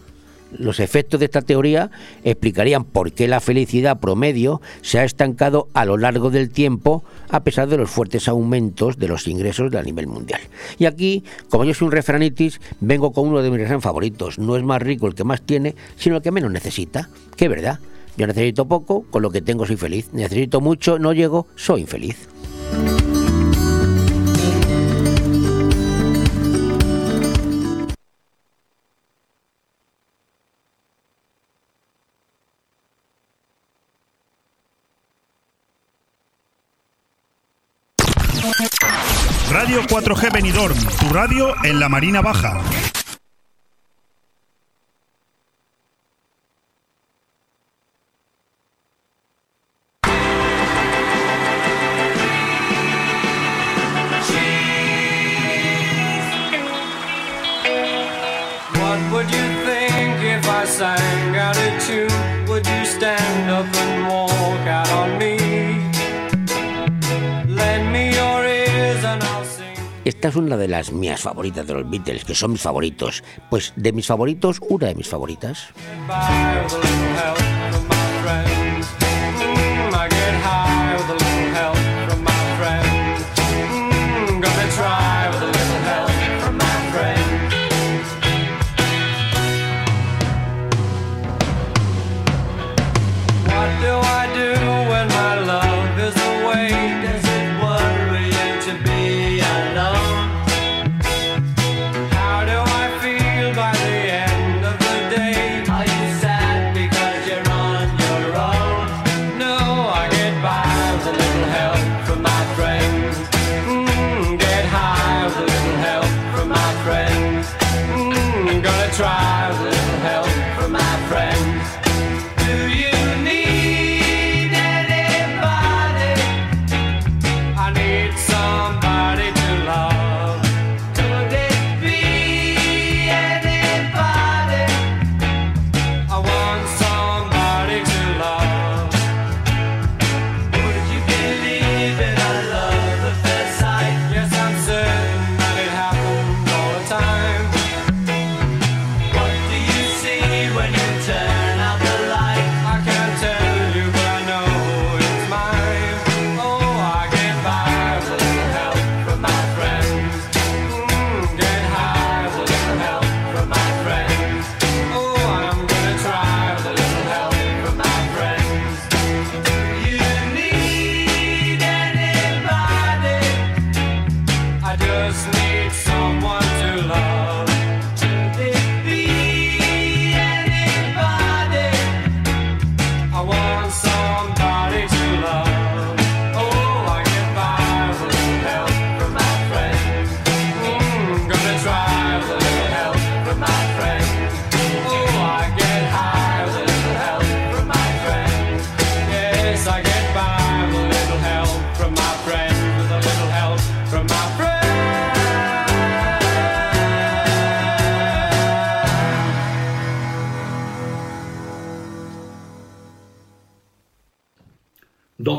Los efectos de esta teoría explicarían por qué la felicidad promedio se ha estancado a lo largo del tiempo a pesar de los fuertes aumentos de los ingresos a nivel mundial. Y aquí, como yo soy un refranitis, vengo con uno de mis refranes favoritos. No es más rico el que más tiene, sino el que menos necesita. ¿Qué verdad? Yo necesito poco, con lo que tengo soy feliz. Necesito mucho, no llego, soy infeliz. Benidorm, tu radio en la Marina Baja. Esta es una de las mías favoritas de los Beatles, que son mis favoritos. Pues de mis favoritos, una de mis favoritas.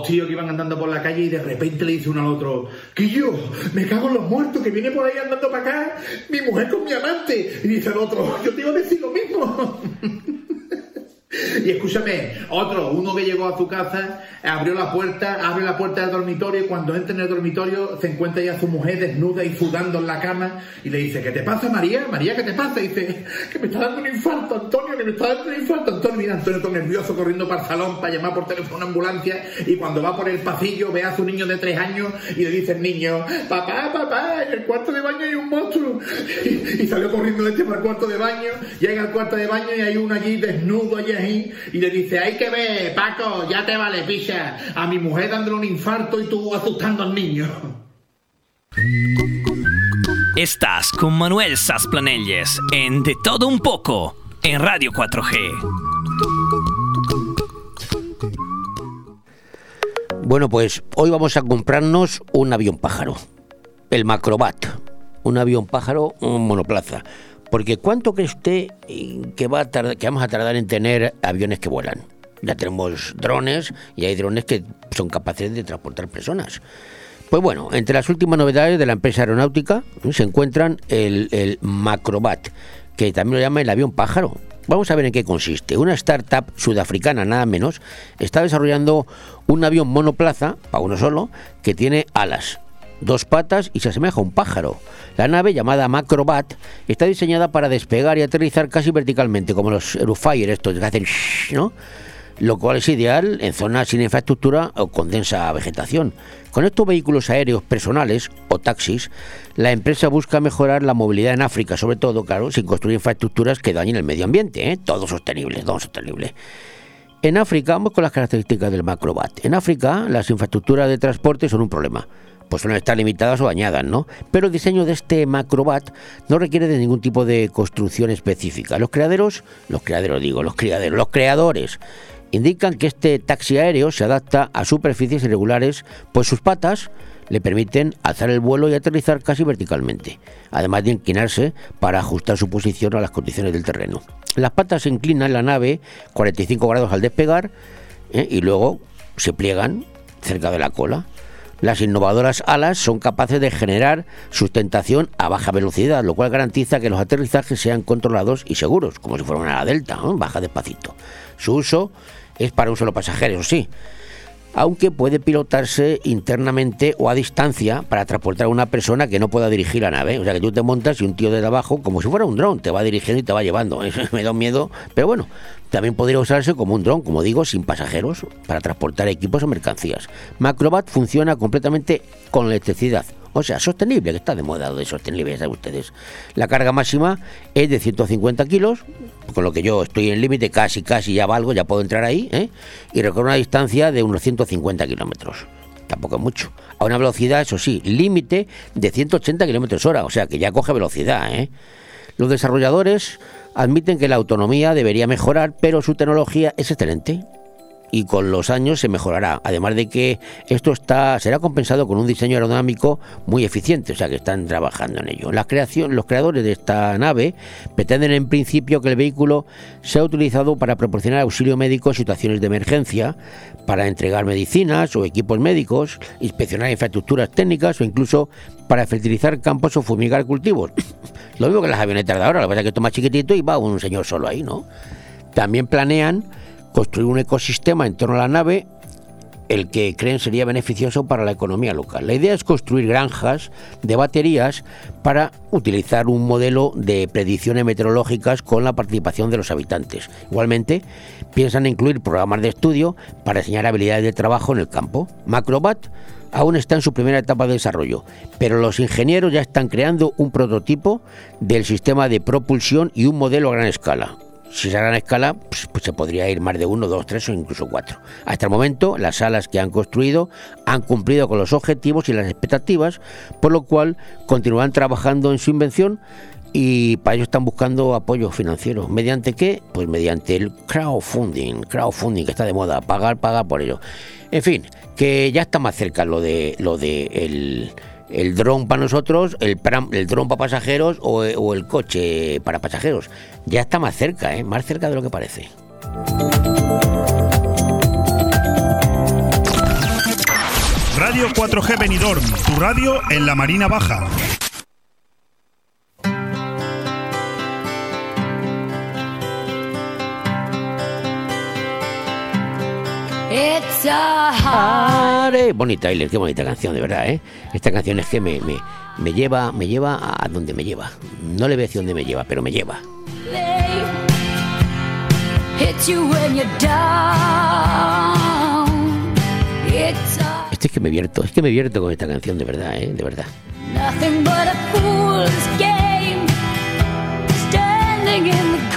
Tíos que iban andando por la calle y de repente le dice uno al otro, que yo me cago en los muertos, que viene por ahí andando para acá, mi mujer con mi amante. Y dice el otro, yo te iba a decir lo mismo. Y escúchame, otro, uno que llegó a su casa, abrió la puerta, abre la puerta del dormitorio y cuando entra en el dormitorio se encuentra ya su mujer desnuda y sudando en la cama y le dice, ¿qué te pasa María? María, ¿qué te pasa? Y dice, que me está dando un infarto, Antonio, que me está dando un infarto. Antonio, mira, Antonio todo nervioso corriendo para el salón para llamar por teléfono a una ambulancia y cuando va por el pasillo ve a su niño de tres años y le dice el niño, papá, papá, en el cuarto de baño hay un monstruo. Y, salió corriendo este para el cuarto de baño, llega al cuarto de baño y hay uno allí desnudo allí ahí, y le dice, hay que ver, Paco, ya te vale, picha, a mi mujer dándole un infarto y tú asustando al niño. Estás con Manuel Sasplanelles en De Todo Un Poco en Radio 4G. Bueno, pues hoy vamos a comprarnos un avión pájaro, el Macrobat, un avión pájaro un monoplaza, Porque ¿cuánto cree usted eh, que, va a tardar- que vamos a tardar en tener aviones que vuelan? Ya tenemos drones y hay drones que son capaces de transportar personas. Pues bueno, entre las últimas novedades de la empresa aeronáutica se encuentran el, el Macrobat, que también lo llama el avión pájaro. Vamos a ver en qué consiste. Una startup sudafricana, nada menos, está desarrollando un avión monoplaza, para uno solo, que tiene alas, dos patas y se asemeja a un pájaro. La nave, llamada Macrobat, está diseñada para despegar y aterrizar casi verticalmente, como los Aerofire, estos que hacen shhh, ¿no? Lo cual es ideal en zonas sin infraestructura o con densa vegetación. Con estos vehículos aéreos personales o taxis, la empresa busca mejorar la movilidad en África, sobre todo, claro, sin construir infraestructuras que dañen el medio ambiente, ¿eh? todo sostenible, todo sostenible. En África, vamos con las características del Macrobat. En África, las infraestructuras de transporte son un problema. Pues suelen estar limitadas o dañadas, ¿no? Pero el diseño de este Macrobat no requiere de ningún tipo de construcción específica. Los creaderos, los creaderos digo, los criaderos, los creadores indican que este taxi aéreo se adapta a superficies irregulares, pues sus patas le permiten alzar el vuelo y aterrizar casi verticalmente, además de inclinarse para ajustar su posición a las condiciones del terreno. Las patas se inclinan la nave 45 grados al despegar ¿eh? y luego se pliegan cerca de la cola. Las innovadoras alas son capaces de generar sustentación a baja velocidad, lo cual garantiza que los aterrizajes sean controlados y seguros, como si fuera una delta, baja despacito. Su uso es para un solo pasajero, sí, aunque puede pilotarse internamente o a distancia para transportar a una persona que no pueda dirigir la nave. O sea que tú te montas y un tío desde abajo, como si fuera un dron, te va dirigiendo y te va llevando. Me da un miedo, pero bueno, también podría usarse como un dron, como digo, sin pasajeros, para transportar equipos o mercancías. Macrobat funciona completamente con electricidad. O sea, sostenible, que está de moda de sostenible, ya saben ustedes. La carga máxima es de 150 kilos, con lo que yo estoy en límite, casi, casi ya valgo, ya puedo entrar ahí, ¿eh? y recorre una distancia de unos 150 kilómetros. Tampoco es mucho. A una velocidad, eso sí, límite de 180 kilómetros hora, o sea que ya coge velocidad, ¿eh? Los desarrolladores admiten que la autonomía debería mejorar, pero su tecnología es excelente y con los años se mejorará. Además de que esto está será compensado con un diseño aerodinámico muy eficiente, o sea que están trabajando en ello. Los creadores de esta nave pretenden en principio que el vehículo sea utilizado para proporcionar auxilio médico en situaciones de emergencia, para entregar medicinas o equipos médicos, inspeccionar infraestructuras técnicas o incluso para fertilizar campos o fumigar cultivos. Lo mismo que las avionetas de ahora, lo que pasa es que más chiquitito y va un señor solo ahí, ¿no? También planean construir un ecosistema en torno a la nave, el que creen sería beneficioso para la economía local. La idea es construir granjas de baterías para utilizar un modelo de predicciones meteorológicas con la participación de los habitantes. Igualmente, piensan incluir programas de estudio para enseñar habilidades de trabajo en el campo. Macrobat aún está en su primera etapa de desarrollo, pero los ingenieros ya están creando un prototipo del sistema de propulsión y un modelo a gran escala. Si es a gran escala, pues, pues se podría ir más de uno, dos, tres o incluso cuatro. Hasta el momento, las salas que han construido han cumplido con los objetivos y las expectativas, por lo cual continúan trabajando en su invención y para ello están buscando apoyo financiero. ¿Mediante qué? Pues mediante el crowdfunding, crowdfunding que está de moda, pagar, pagar por ello. En fin, que ya está más cerca lo de lo de el, el dron para nosotros, el, el dron para pasajeros o, o el coche para pasajeros. Ya está más cerca, ¿eh? más cerca de lo que parece. Radio 4G Benidorm, tu radio en la Marina Baja. It's a hard Are, Bonnie Tyler, qué bonita canción, de verdad, ¿eh? Esta canción es que me, me, me lleva, me lleva a donde me lleva. No le voy a decir dónde me lleva, pero me lleva. Este es que me vierto, es que me vierto con esta canción, de verdad, ¿eh? De verdad. nothing but a fool's game. Standing in the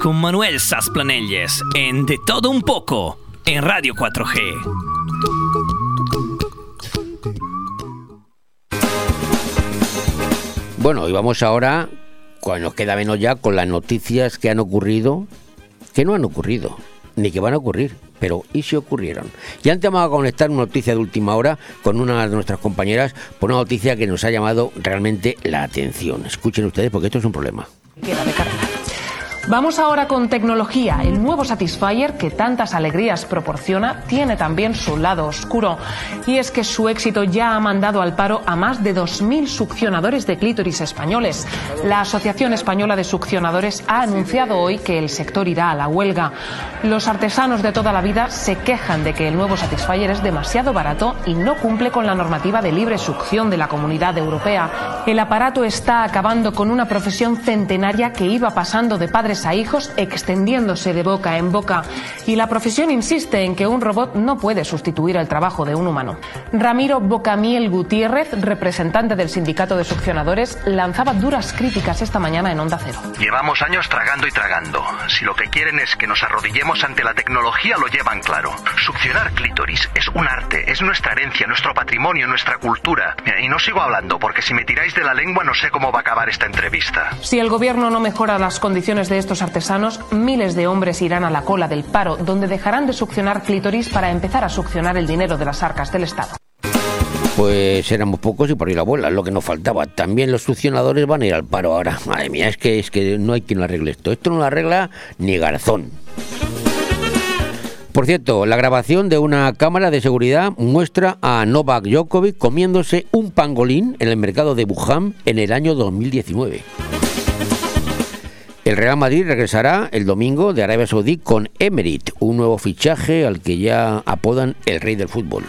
con Manuel Sasplanelles en De Todo Un Poco en Radio 4G. Bueno, y vamos ahora, cuando nos queda menos ya, con las noticias que han ocurrido, que no han ocurrido, ni que van a ocurrir, pero ¿y si ocurrieron? Y antes vamos a conectar una noticia de última hora con una de nuestras compañeras por una noticia que nos ha llamado realmente la atención. Escuchen ustedes porque esto es un problema. Vamos ahora con tecnología. El nuevo Satisfyer, que tantas alegrías proporciona, tiene también su lado oscuro. Y es que su éxito ya ha mandado al paro a más de 2.000 succionadores de clítoris españoles. La Asociación Española de Succionadores ha anunciado hoy que el sector irá a la huelga. Los artesanos de toda la vida se quejan de que el nuevo Satisfyer es demasiado barato y no cumple con la normativa de libre succión de la Comunidad Europea. El aparato está acabando con una profesión centenaria que iba pasando de padres a hijos, extendiéndose de boca en boca. Y la profesión insiste en que un robot no puede sustituir el trabajo de un humano. Ramiro Bocamiel Gutiérrez, representante del sindicato de succionadores, lanzaba duras críticas esta mañana en Onda Cero. Llevamos años tragando y tragando. Si lo que quieren es que nos arrodillemos ante la tecnología, lo llevan claro. Succionar clítoris es un arte, es nuestra herencia, nuestro patrimonio, nuestra cultura. Y no sigo hablando, porque si me tiráis de la lengua no sé cómo va a acabar esta entrevista. Si el gobierno no mejora las condiciones de estos artesanos, miles de hombres irán a la cola del paro, donde dejarán de succionar clítoris para empezar a succionar el dinero de las arcas del Estado. Pues éramos pocos y por ir a bola, lo que nos faltaba. También los succionadores van a ir al paro ahora. Madre mía, es que, es que no hay quien arregle esto. Esto no lo arregla ni Garzón. Por cierto, la grabación de una cámara de seguridad muestra a Novak Djokovic comiéndose un pangolín en el mercado de Wuhan en el año 2019. El Real Madrid regresará el domingo de Arabia Saudí con Emerit, un nuevo fichaje al que ya apodan el rey del fútbol.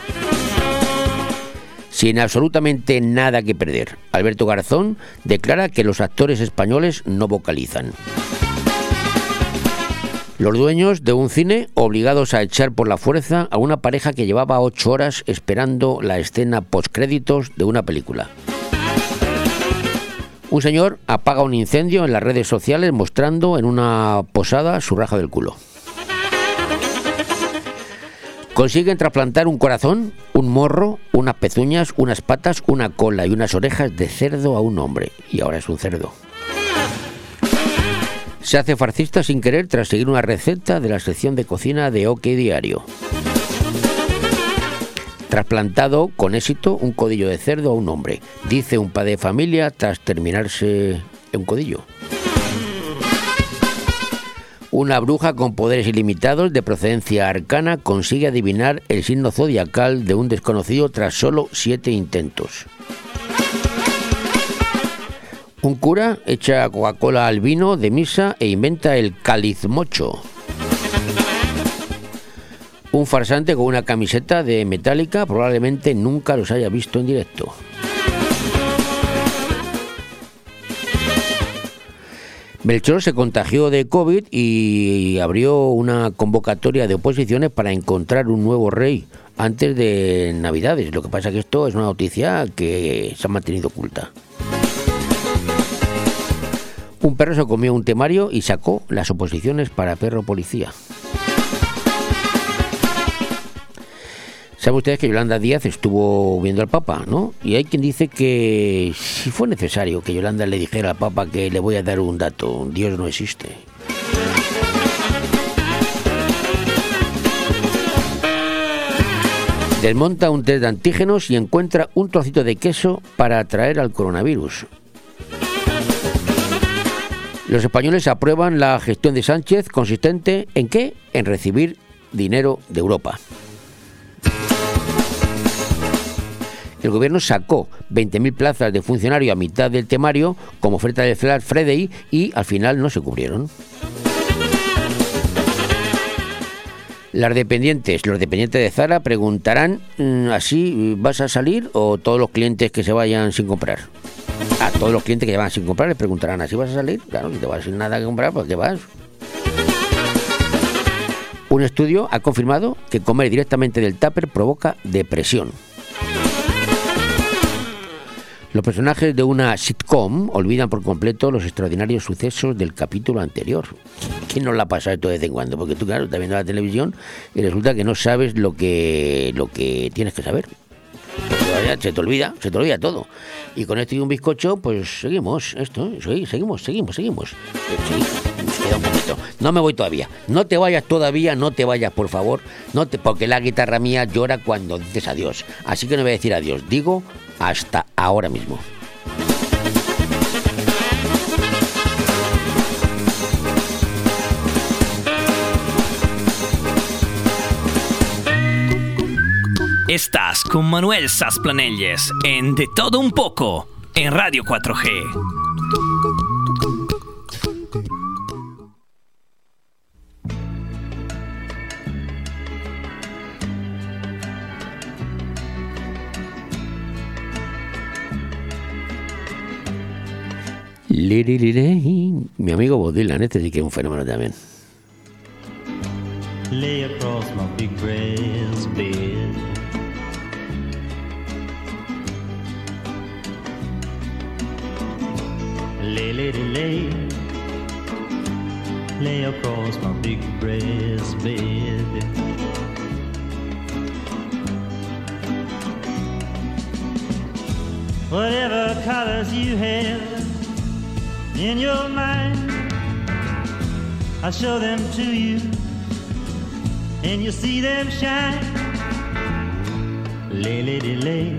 Sin absolutamente nada que perder, Alberto Garzón declara que los actores españoles no vocalizan. Los dueños de un cine obligados a echar por la fuerza a una pareja que llevaba ocho horas esperando la escena postcréditos de una película. Un señor apaga un incendio en las redes sociales mostrando en una posada su raja del culo. Consiguen trasplantar un corazón, un morro, unas pezuñas, unas patas, una cola y unas orejas de cerdo a un hombre. Y ahora es un cerdo. Se hace farcista sin querer tras seguir una receta de la sección de cocina de OK Diario. Trasplantado con éxito un codillo de cerdo a un hombre, dice un padre de familia tras terminarse un codillo. Una bruja con poderes ilimitados de procedencia arcana consigue adivinar el signo zodiacal de un desconocido tras solo siete intentos. Un cura echa Coca-Cola al vino de misa e inventa el calizmocho. Un farsante con una camiseta de metálica probablemente nunca los haya visto en directo. Melchor se contagió de COVID y abrió una convocatoria de oposiciones para encontrar un nuevo rey antes de Navidades. Lo que pasa es que esto es una noticia que se ha mantenido oculta. Un perro se comió un temario y sacó las oposiciones para perro policía. Saben ustedes que Yolanda Díaz estuvo viendo al Papa, ¿no? Y hay quien dice que si fue necesario que Yolanda le dijera al Papa que le voy a dar un dato, Dios no existe. Desmonta un test de antígenos y encuentra un trocito de queso para atraer al coronavirus. Los españoles aprueban la gestión de Sánchez consistente en qué? En recibir dinero de Europa. El gobierno sacó 20.000 plazas de funcionario a mitad del temario como oferta del Flash Friday y al final no se cubrieron. Las dependientes, los dependientes de Zara preguntarán mm, así, ¿vas a salir o todos los clientes que se vayan sin comprar? A todos los clientes que van sin comprar les preguntarán así, ¿vas a salir? Claro, si te vas sin nada que comprar, ¿por qué vas? Un estudio ha confirmado que comer directamente del tupper provoca depresión. Los personajes de una sitcom olvidan por completo los extraordinarios sucesos del capítulo anterior. ¿Quién nos la pasa esto de vez en cuando? Porque tú, claro, estás viendo la televisión y resulta que no sabes lo que, lo que tienes que saber. Se te olvida, se te olvida todo. Y con esto y un bizcocho, pues seguimos, esto, seguimos, seguimos, seguimos. Sí, queda un poquito. No me voy todavía. No te vayas todavía, no te vayas, por favor. No te, porque la guitarra mía llora cuando dices adiós. Así que no voy a decir adiós, digo hasta ahora mismo. Estás con Manuel Sasplanelles en De Todo Un Poco en Radio 4G. Mi amigo Bob Dylan, este sí que es un fenómeno también. lay across my big brass bed. Lay, lady, lay, lay across my big brass bed. Whatever colors you have in your mind, I'll show them to you and you see them shine. Lay, lady, lay,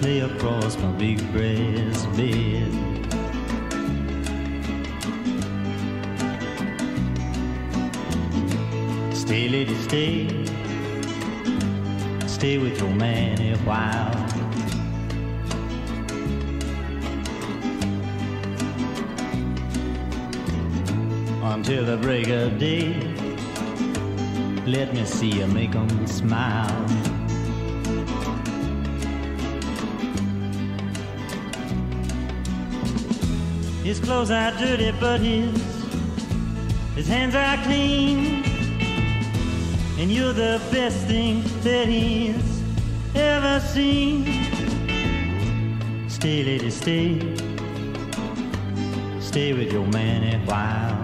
lay across my big brass bed. Stay, lady, stay, stay with your man a while. Until the break of day. Let me see you make make 'em smile. His clothes are dirty, but his his hands are clean. And you're the best thing that he's ever seen. Stay, lady, stay. Stay with your man a while.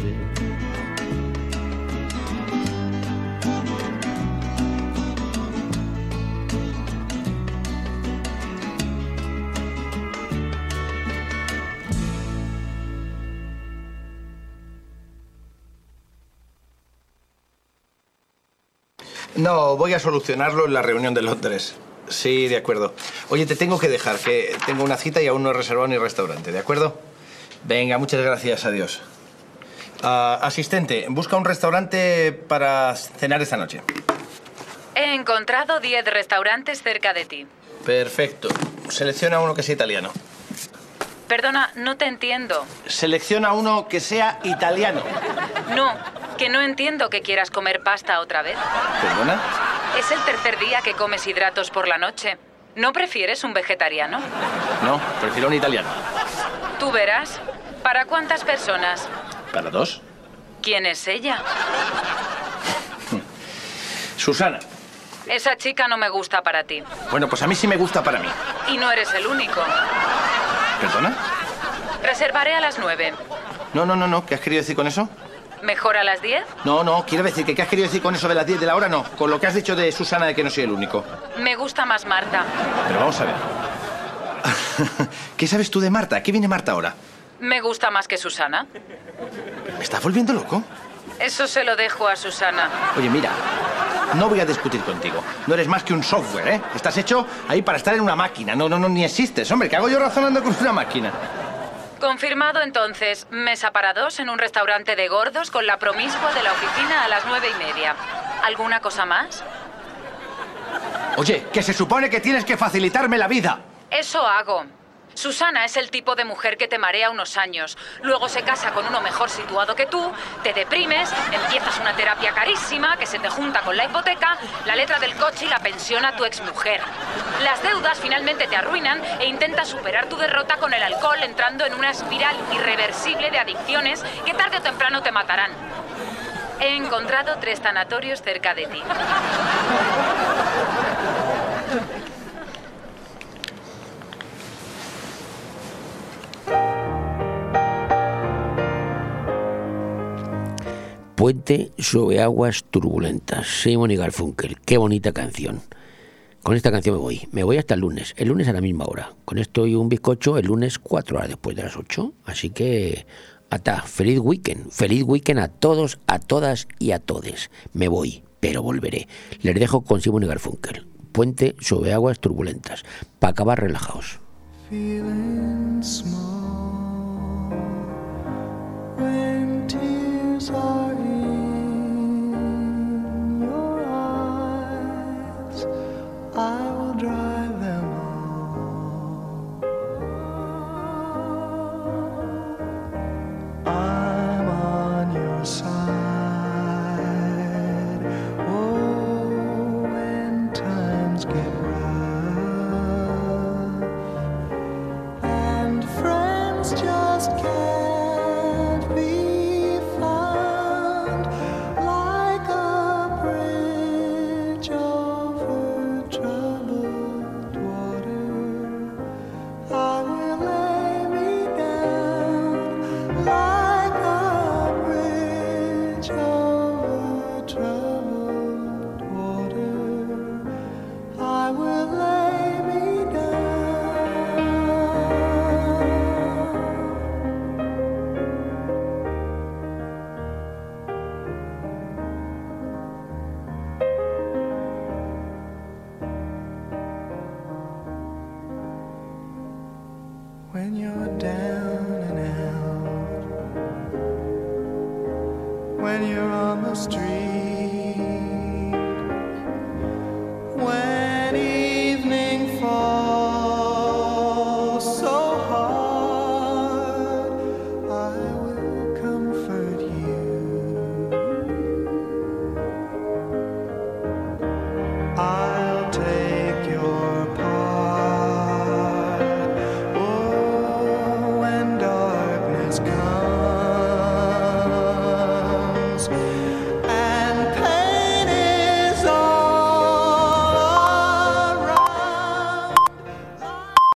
No, voy a solucionarlo en la reunión de Londres. Sí, de acuerdo. Oye, te tengo que dejar, que tengo una cita y aún no he reservado ni restaurante, ¿de acuerdo? Venga, muchas gracias, adiós. Ah, asistente, busca un restaurante para cenar esta noche. He encontrado 10 restaurantes cerca de ti. Perfecto. Selecciona uno que sea italiano. Perdona, no te entiendo. Selecciona uno que sea italiano. No, que no entiendo que quieras comer pasta otra vez. ¿Perdona? Es el tercer día que comes hidratos por la noche. ¿No prefieres un vegetariano? No, prefiero un italiano. Tú verás. ¿Para cuántas personas? ¿Para dos? ¿Quién es ella? Susana. Esa chica no me gusta para ti. Bueno, pues a mí sí me gusta para mí. Y no eres el único. ¿Perdona? Reservaré a las nueve. No, no, no, no. ¿Qué has querido decir con eso? ¿Mejor a las diez? No, no, quiero decir que ¿qué has querido decir con eso de las 10 de la hora? No, con lo que has dicho de Susana de que no soy el único. Me gusta más Marta. Pero vamos a ver. ¿Qué sabes tú de Marta? ¿Qué viene Marta ahora? Me gusta más que Susana. ¿Me estás volviendo loco? Eso se lo dejo a Susana. Oye, mira, no voy a discutir contigo. No eres más que un software, ¿eh? Estás hecho ahí para estar en una máquina. No, no, no, ni existes. Hombre, ¿qué hago yo razonando con una máquina? Confirmado entonces, mesa para dos en un restaurante de gordos con la promiscua de la oficina a las nueve y media. ¿Alguna cosa más? Oye, que se supone que tienes que facilitarme la vida. Eso hago. Susana es el tipo de mujer que te marea unos años, luego se casa con uno mejor situado que tú, te deprimes, empiezas una terapia carísima que se te junta con la hipoteca, la letra del coche y la pensión a tu exmujer. Las deudas finalmente te arruinan e intentas superar tu derrota con el alcohol entrando en una espiral irreversible de adicciones que tarde o temprano te matarán. He encontrado tres tanatorios cerca de ti. Puente sobre aguas turbulentas. Simon y Garfunkel. Qué bonita canción. Con esta canción me voy. Me voy hasta el lunes. El lunes a la misma hora. Con esto y un bizcocho el lunes cuatro horas después de las 8. Así que hasta feliz weekend. Feliz weekend a todos, a todas y a todes. Me voy, pero volveré. Les dejo con Simon y Garfunkel. Puente sobre aguas turbulentas. Para acabar relajados. I